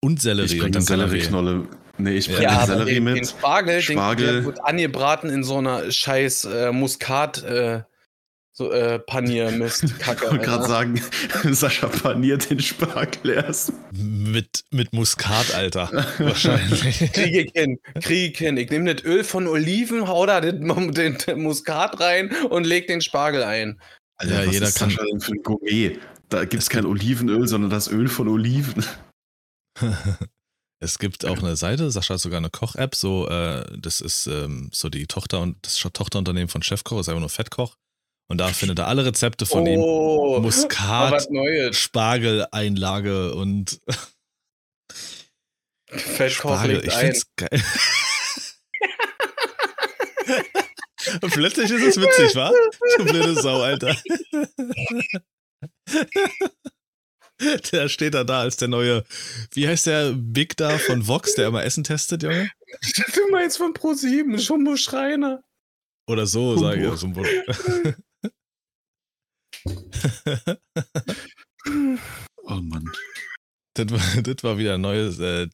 Und Sellerie. Ich und bringe er. Sellerieknolle. Nee, ich bringe Ja, den Sellerie den, mit. den Spargel, Spargel. Den, der wird angebraten in so einer scheiß äh, Muskat äh, so, äh, Panier Mist Ich Kacke. wollte gerade Alter. sagen, Sascha paniert den Spargel erst. Mit, mit Muskat, Alter. Wahrscheinlich. Kriege ich hin, kriege ich hin. Ich nehme das Öl von Oliven, hau da den, den, den Muskat rein und leg den Spargel ein. Ja, was jeder ist kann- Sascha denn für ein Gourmet? Da gibt es kein Olivenöl, sondern das Öl von Oliven. Es gibt auch eine Seite, Sascha hat sogar eine Koch-App, so, äh, das ist ähm, so die Tochter und das Tochterunternehmen von Chefkoch, ist einfach nur Fettkoch. Und da findet er alle Rezepte von ihm. oh, mal Muskat. Spargeleinlage und Spargel. Ich ein. find's geil. Und Plötzlich ist es witzig, wa? Du blöde Sau, Alter. Der steht da da als der neue, wie heißt der Big da von Vox, der immer Essen testet, Junge? Du meinst von Pro7, Jumbo Schreiner. Oder so, Humbo. sage ich. Oh Mann. Das war, das war wieder ein neues äh,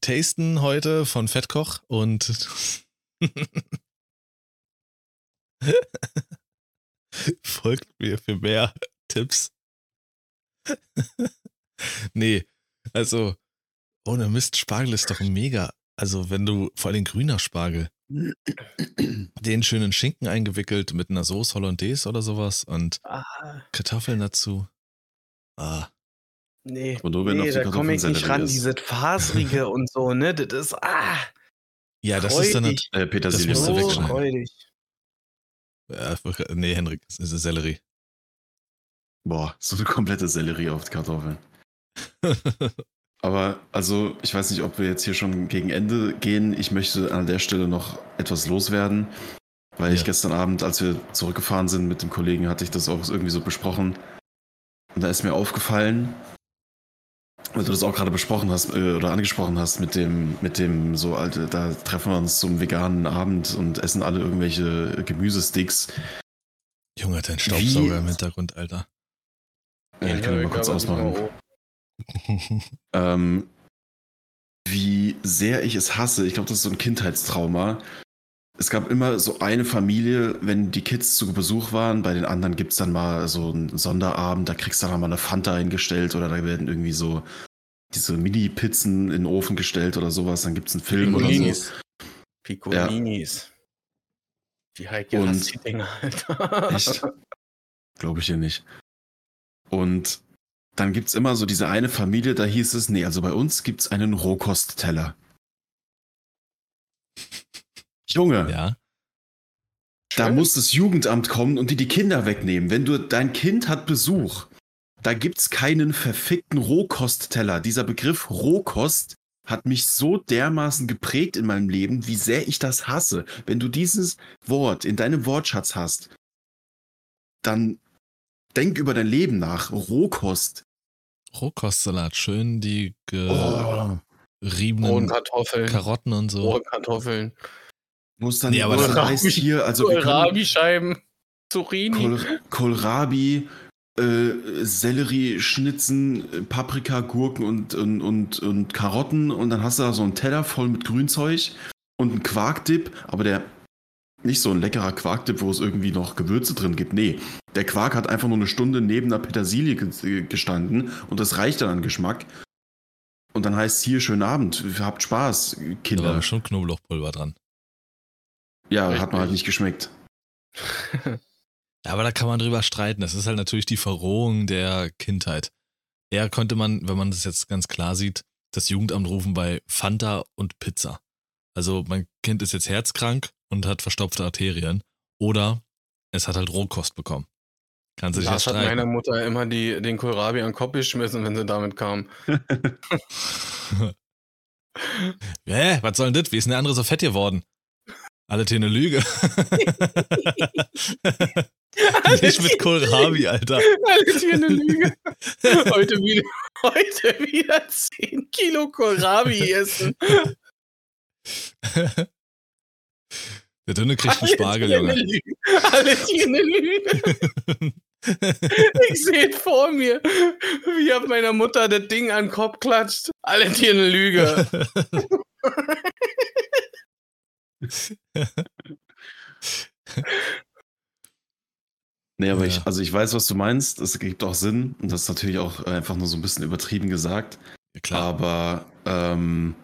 Tasten heute von Fettkoch und folgt mir für mehr Tipps. nee, also ohne Mist, Spargel ist doch mega. Also wenn du, vor allem grüner Spargel, den schönen Schinken eingewickelt mit einer Sauce Hollandaise oder sowas und Ah, Kartoffeln dazu. Ah, nee. Aber nur wenn nee, da komme ich nicht ran. ist. Dieses Faserige und so, ne? Das ist, ah, ja, das ist dann freudig. Äh, Petersilie. musst du wegschneiden. freudig. Ja, nee, Henrik, es ist Sellerie. Boah, so eine komplette Sellerie auf die Kartoffeln. Aber also, ich weiß nicht, ob wir jetzt hier schon gegen Ende gehen. Ich möchte an der Stelle noch etwas loswerden, weil ich Ja. gestern Abend, als wir zurückgefahren sind mit dem Kollegen, hatte ich das auch irgendwie so besprochen. Und da ist mir aufgefallen, weil du das auch gerade besprochen hast äh, oder angesprochen hast mit dem, mit dem so, alte, da treffen wir uns zum veganen Abend und essen alle irgendwelche Gemüsesticks. Junge, dein Staubsauger Wie- im Hintergrund, Alter. Ja, ich kann den mal kurz ausmachen. Ähm, wie sehr ich es hasse. Ich glaube, das ist so ein Kindheitstrauma. Es gab immer so eine Familie, wenn die Kids zu Besuch waren. Bei den anderen gibt es dann mal so einen Sonderabend, da kriegst du dann mal eine Fanta eingestellt oder da werden irgendwie so diese Mini-Pizzen in den Ofen gestellt oder sowas. Dann gibt es einen Film oder so. Picolinis. Picolinis. Die Heike Und- hasst die Dinger, Alter. Echt? Glaube ich dir nicht. Und dann gibt es immer so diese eine Familie, da hieß es, nee, also bei uns gibt es einen Rohkostteller. Junge, Ja. da Schön. muss das Jugendamt kommen und dir die Kinder wegnehmen. Wenn du dein Kind hat Besuch, da gibt's keinen verfickten Rohkostteller. Dieser Begriff Rohkost hat mich so dermaßen geprägt in meinem Leben, wie sehr ich das hasse. Wenn du dieses Wort in deinem Wortschatz hast, dann denk über dein Leben nach. Rohkost. Rohkostsalat, schön die Oh. geriebenen Rohen Kartoffeln. Karotten und so. Rohe Kartoffeln. Es dann Nee, aber das- heißt hier, also Kohlrabi-Scheiben. Zucchini. Kohl, Kohlrabi, äh, Sellerie, Schnitzen, äh, Paprika, Gurken und, und, und, und Karotten und dann hast du da so einen Teller voll mit Grünzeug und einen Quarkdip, aber der nicht so ein leckerer Quarkdip, wo es irgendwie noch Gewürze drin gibt. Nee, der Quark hat einfach nur eine Stunde neben der Petersilie ge- gestanden und das reicht dann an Geschmack. Und dann heißt es hier, schönen Abend, habt Spaß, Da war Kinder. schon Knoblauchpulver dran. Ja, Richtig. hat mir halt nicht geschmeckt. Ja, aber da kann man drüber streiten. Das ist halt natürlich die Verrohung der Kindheit. Eher konnte man, wenn man das jetzt ganz klar sieht, das Jugendamt rufen bei Fanta und Pizza. Also mein Kind ist jetzt herzkrank und hat verstopfte Arterien. Oder es hat halt Rohkost bekommen. Kannst du dich Das hat meiner streiten. Mutter immer die, den Kohlrabi an den Kopf geschmissen, wenn sie damit kam. Hä, was soll denn das? Wie ist denn der andere so fett geworden? Alle Tiere eine Lüge. Nicht mit Kohlrabi, Alter. Alles hier eine Lüge. Heute wieder, heute wieder 10 Kilo Kohlrabi essen. Der Dünne kriegt einen Alles Spargel, hier eine Junge. Lüge. Alles hier eine Lüge. Ich sehe es vor mir, wie auf meiner Mutter das Ding an den Kopf klatscht. Alles hier eine Lüge. Nee, aber Ja. ich, also ich weiß, was du meinst. Es gibt auch Sinn. Und das ist natürlich auch einfach nur so ein bisschen übertrieben gesagt. Ja, Klar. Aber ähm,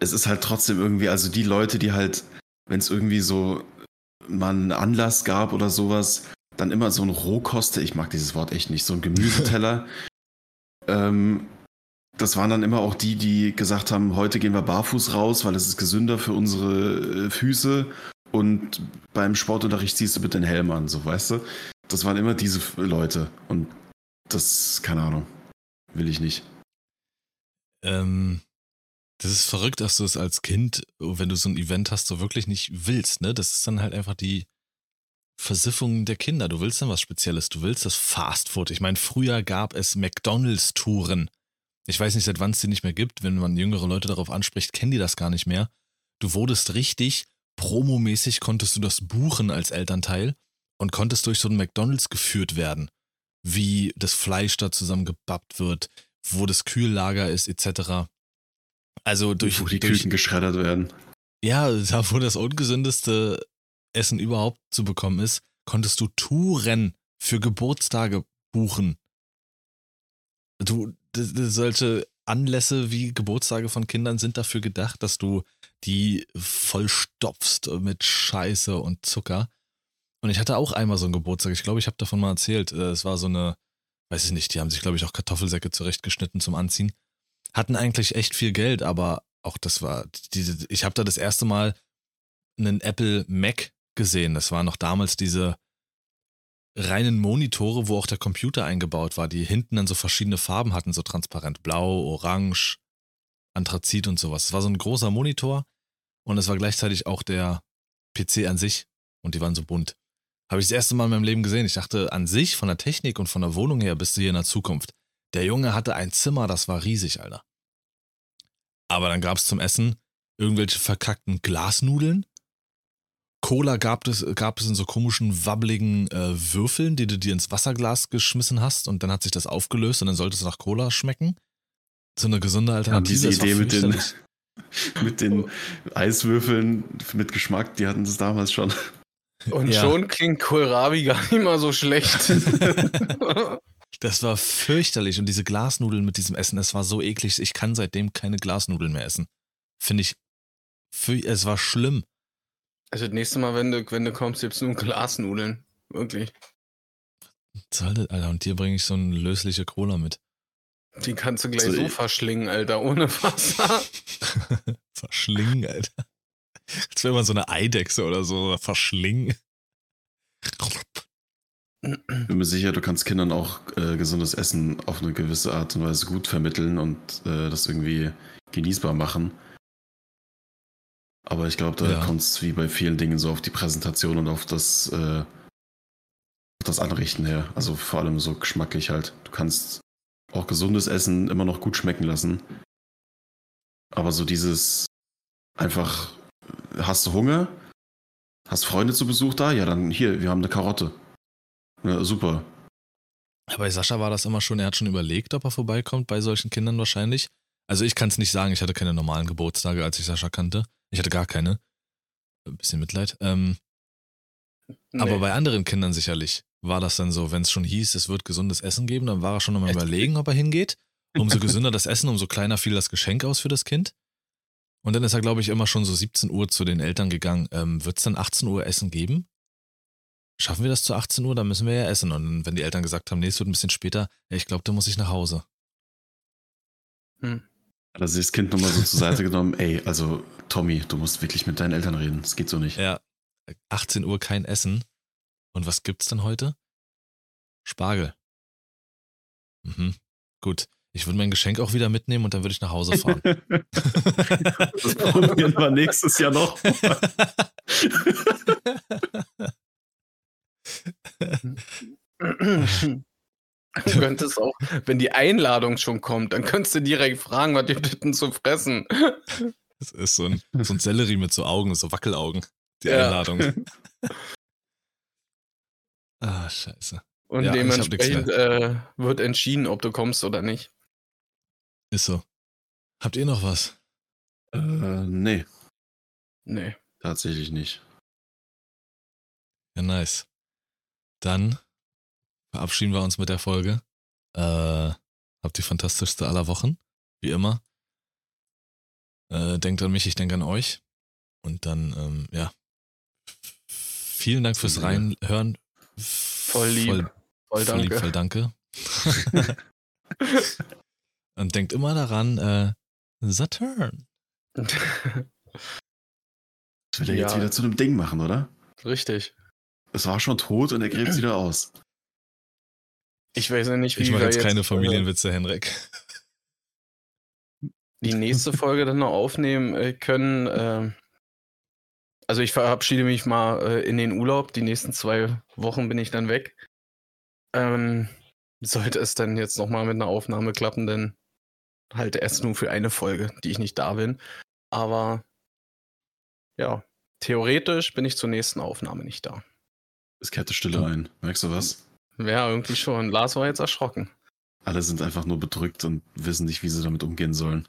es ist halt trotzdem irgendwie, also die Leute, die halt, wenn es irgendwie so mal einen Anlass gab oder sowas, dann immer so ein Rohkoste, ich mag dieses Wort echt nicht, so ein Gemüseteller. ähm, das waren dann immer auch die, die gesagt haben, heute gehen wir barfuß raus, weil es ist gesünder für unsere äh, Füße. Und beim Sportunterricht ziehst du bitte den Helm an, so weißt du? Das waren immer diese Leute. Und das, keine Ahnung, will ich nicht. Ähm, das ist verrückt, dass du es als Kind, wenn du so ein Event hast, so wirklich nicht willst, ne? Das ist dann halt einfach die Versiffung der Kinder. Du willst dann was Spezielles. Du willst das Fast Food. Ich meine, früher gab es McDonalds-Touren. Ich weiß nicht, seit wann es die nicht mehr gibt. Wenn man jüngere Leute darauf anspricht, kennen die das gar nicht mehr. Du wurdest richtig, promomäßig konntest du das buchen als Elternteil und konntest durch so einen McDonalds geführt werden. Wie das Fleisch da zusammengebappt wird, wo das Kühllager ist, etc. Also durch, wo die durch Küken geschreddert werden. ja, da wo das ungesündeste Essen überhaupt zu bekommen ist, konntest du Touren für Geburtstage buchen. Du, solche Anlässe wie Geburtstage von Kindern sind dafür gedacht, dass du die vollstopfst mit Scheiße und Zucker. Und ich hatte auch einmal so einen Geburtstag. Ich glaube, ich habe davon mal erzählt. Äh, Es war so eine, weiß ich nicht, die haben sich, glaube ich, auch Kartoffelsäcke zurechtgeschnitten zum Anziehen. Hatten eigentlich echt viel Geld, aber auch das war, diese, ich habe da das erste Mal einen Apple Mac gesehen. Das waren noch damals diese reinen Monitore, wo auch der Computer eingebaut war, die hinten dann so verschiedene Farben hatten, so transparent. Blau, Orange, Anthrazit und sowas. Es war so ein großer Monitor und es war gleichzeitig auch der PC an sich und die waren so bunt. Habe ich das erste Mal in meinem Leben gesehen. Ich dachte, an sich, von der Technik und von der Wohnung her, bist du hier in der Zukunft. Der Junge hatte ein Zimmer, das war riesig, Alter. Aber dann gab es zum Essen irgendwelche verkackten Glasnudeln. Cola gab es, gab es in so komischen, wabbeligen äh, Würfeln, die du dir ins Wasserglas geschmissen hast und dann hat sich das aufgelöst und dann sollte es nach Cola schmecken. So eine gesunde Ja, Alternative. diese das war Idee mit den, mit den Eiswürfeln mit Geschmack, die hatten das damals schon. Und Ja. schon klingt Kohlrabi gar nicht mal so schlecht. Das war fürchterlich und diese Glasnudeln mit diesem Essen, es war so eklig. Ich kann seitdem keine Glasnudeln mehr essen. Finde ich, es war schlimm. also das nächste Mal, wenn du, wenn du kommst, gibt's nur Glasnudeln. Wirklich. Alter, und dir bringe ich so eine lösliche Cola mit. Die kannst du gleich So, so verschlingen, Alter, ohne Wasser. Verschlingen, Alter. Als wäre man so eine Eidechse oder so. Verschlingen. Bin mir sicher, du kannst Kindern auch äh, gesundes Essen auf eine gewisse Art und Weise gut vermitteln und äh, das irgendwie genießbar machen. Aber ich glaube, da Ja. kommt es wie bei vielen Dingen so auf die Präsentation und auf das, äh, auf das Anrichten her. Also vor allem so geschmacklich halt. Du kannst auch gesundes Essen immer noch gut schmecken lassen. Aber so dieses einfach, hast du Hunger? Hast Freunde zu Besuch da? Ja, dann hier, wir haben eine Karotte. Ja, super. Ja, Bei Sascha war das immer schon, er hat schon überlegt, ob er vorbeikommt, bei solchen Kindern wahrscheinlich. Also ich kann es nicht sagen, ich hatte keine normalen Geburtstage, als ich Sascha kannte. Ich hatte gar keine. Ein bisschen Mitleid. Ähm, Aber Nee. bei anderen Kindern sicherlich war das dann so, wenn es schon hieß, es wird gesundes Essen geben, dann war er schon am überlegen, ob er hingeht. Umso gesünder das Essen, umso kleiner fiel das Geschenk aus für das Kind. Und dann ist er, glaube ich, immer schon so 17 Uhr zu den Eltern gegangen. Ähm, wird es dann 18 Uhr Essen geben? Schaffen wir das zu 18 Uhr? Dann müssen wir ja essen. Und wenn die Eltern gesagt haben, nee, es wird ein bisschen später, ja, ich glaube, da muss ich nach Hause. Hm. Hat er sich das Kind nochmal so zur Seite genommen, ey, also Tommy, du musst wirklich mit deinen Eltern reden. Das geht so nicht. Ja, 18 Uhr kein Essen. Und was gibt's dann heute? Spargel. Mhm. Gut. Ich würde mein Geschenk auch wieder mitnehmen und dann würde ich nach Hause fahren. das probieren wir nächstes Jahr noch. Du könntest auch, wenn die Einladung schon kommt, dann könntest du direkt fragen, was es denn zu fressen? Das ist so ein, so ein Sellerie mit so Augen, so Wackelaugen. Die Ja. Einladung. Ah, scheiße. Und Ja, dementsprechend äh, wird entschieden, ob du kommst oder nicht. Ist so. Habt ihr noch was? äh, nee, Nee. tatsächlich nicht. Ja, nice. Dann verabschieden wir uns mit der Folge. Äh, habt die fantastischste aller Wochen, wie immer. Äh, denkt an mich, ich denke an euch. Und dann, ähm, ja. Vielen Dank fürs. Reinhören. Voll lieb. Voll, Voll voll lieb, danke. voll danke. Und denkt immer daran, äh, Saturn. Das will er jetzt Ja. wieder zu einem Ding machen, oder? Richtig. Es war schon tot und er gräbt es wieder aus. Ich weiß ja nicht, wie Ich mache jetzt keine äh, Familienwitze, Henrik. die nächste Folge dann noch aufnehmen äh, können. ähm, also ich verabschiede mich mal äh, in den Urlaub. Die nächsten zwei Wochen bin ich dann weg. Ähm, sollte es dann jetzt nochmal mit einer Aufnahme klappen, dann halt erst nur für eine Folge, die ich nicht da bin. Aber ja, theoretisch bin ich zur nächsten Aufnahme nicht da. Es kehrte Stille ein. Merkst du was? Ja, irgendwie schon. Lars war jetzt erschrocken. Alle sind einfach nur bedrückt und wissen nicht, wie sie damit umgehen sollen.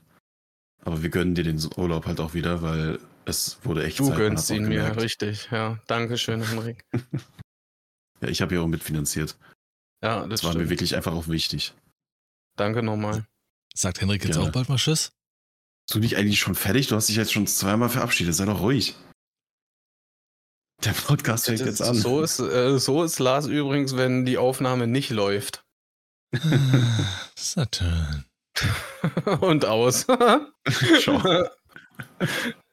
Aber wir gönnen dir den Urlaub halt auch wieder, weil es wurde echt Du Zeit, gönnst ihn mir, richtig. Ja, Dankeschön, Henrik. Ja, ich habe ja auch mitfinanziert. Ja, das Das war mir stimmt. wirklich einfach auch wichtig. Danke nochmal. Sagt Henrik jetzt Gerne. auch bald mal Tschüss? Bist du nicht eigentlich schon fertig? Du hast dich jetzt schon zweimal verabschiedet. Sei doch ruhig. Der Podcast fängt jetzt an. So ist, äh, so ist Lars übrigens, wenn die Aufnahme nicht läuft. Saturn. Und aus. Ciao.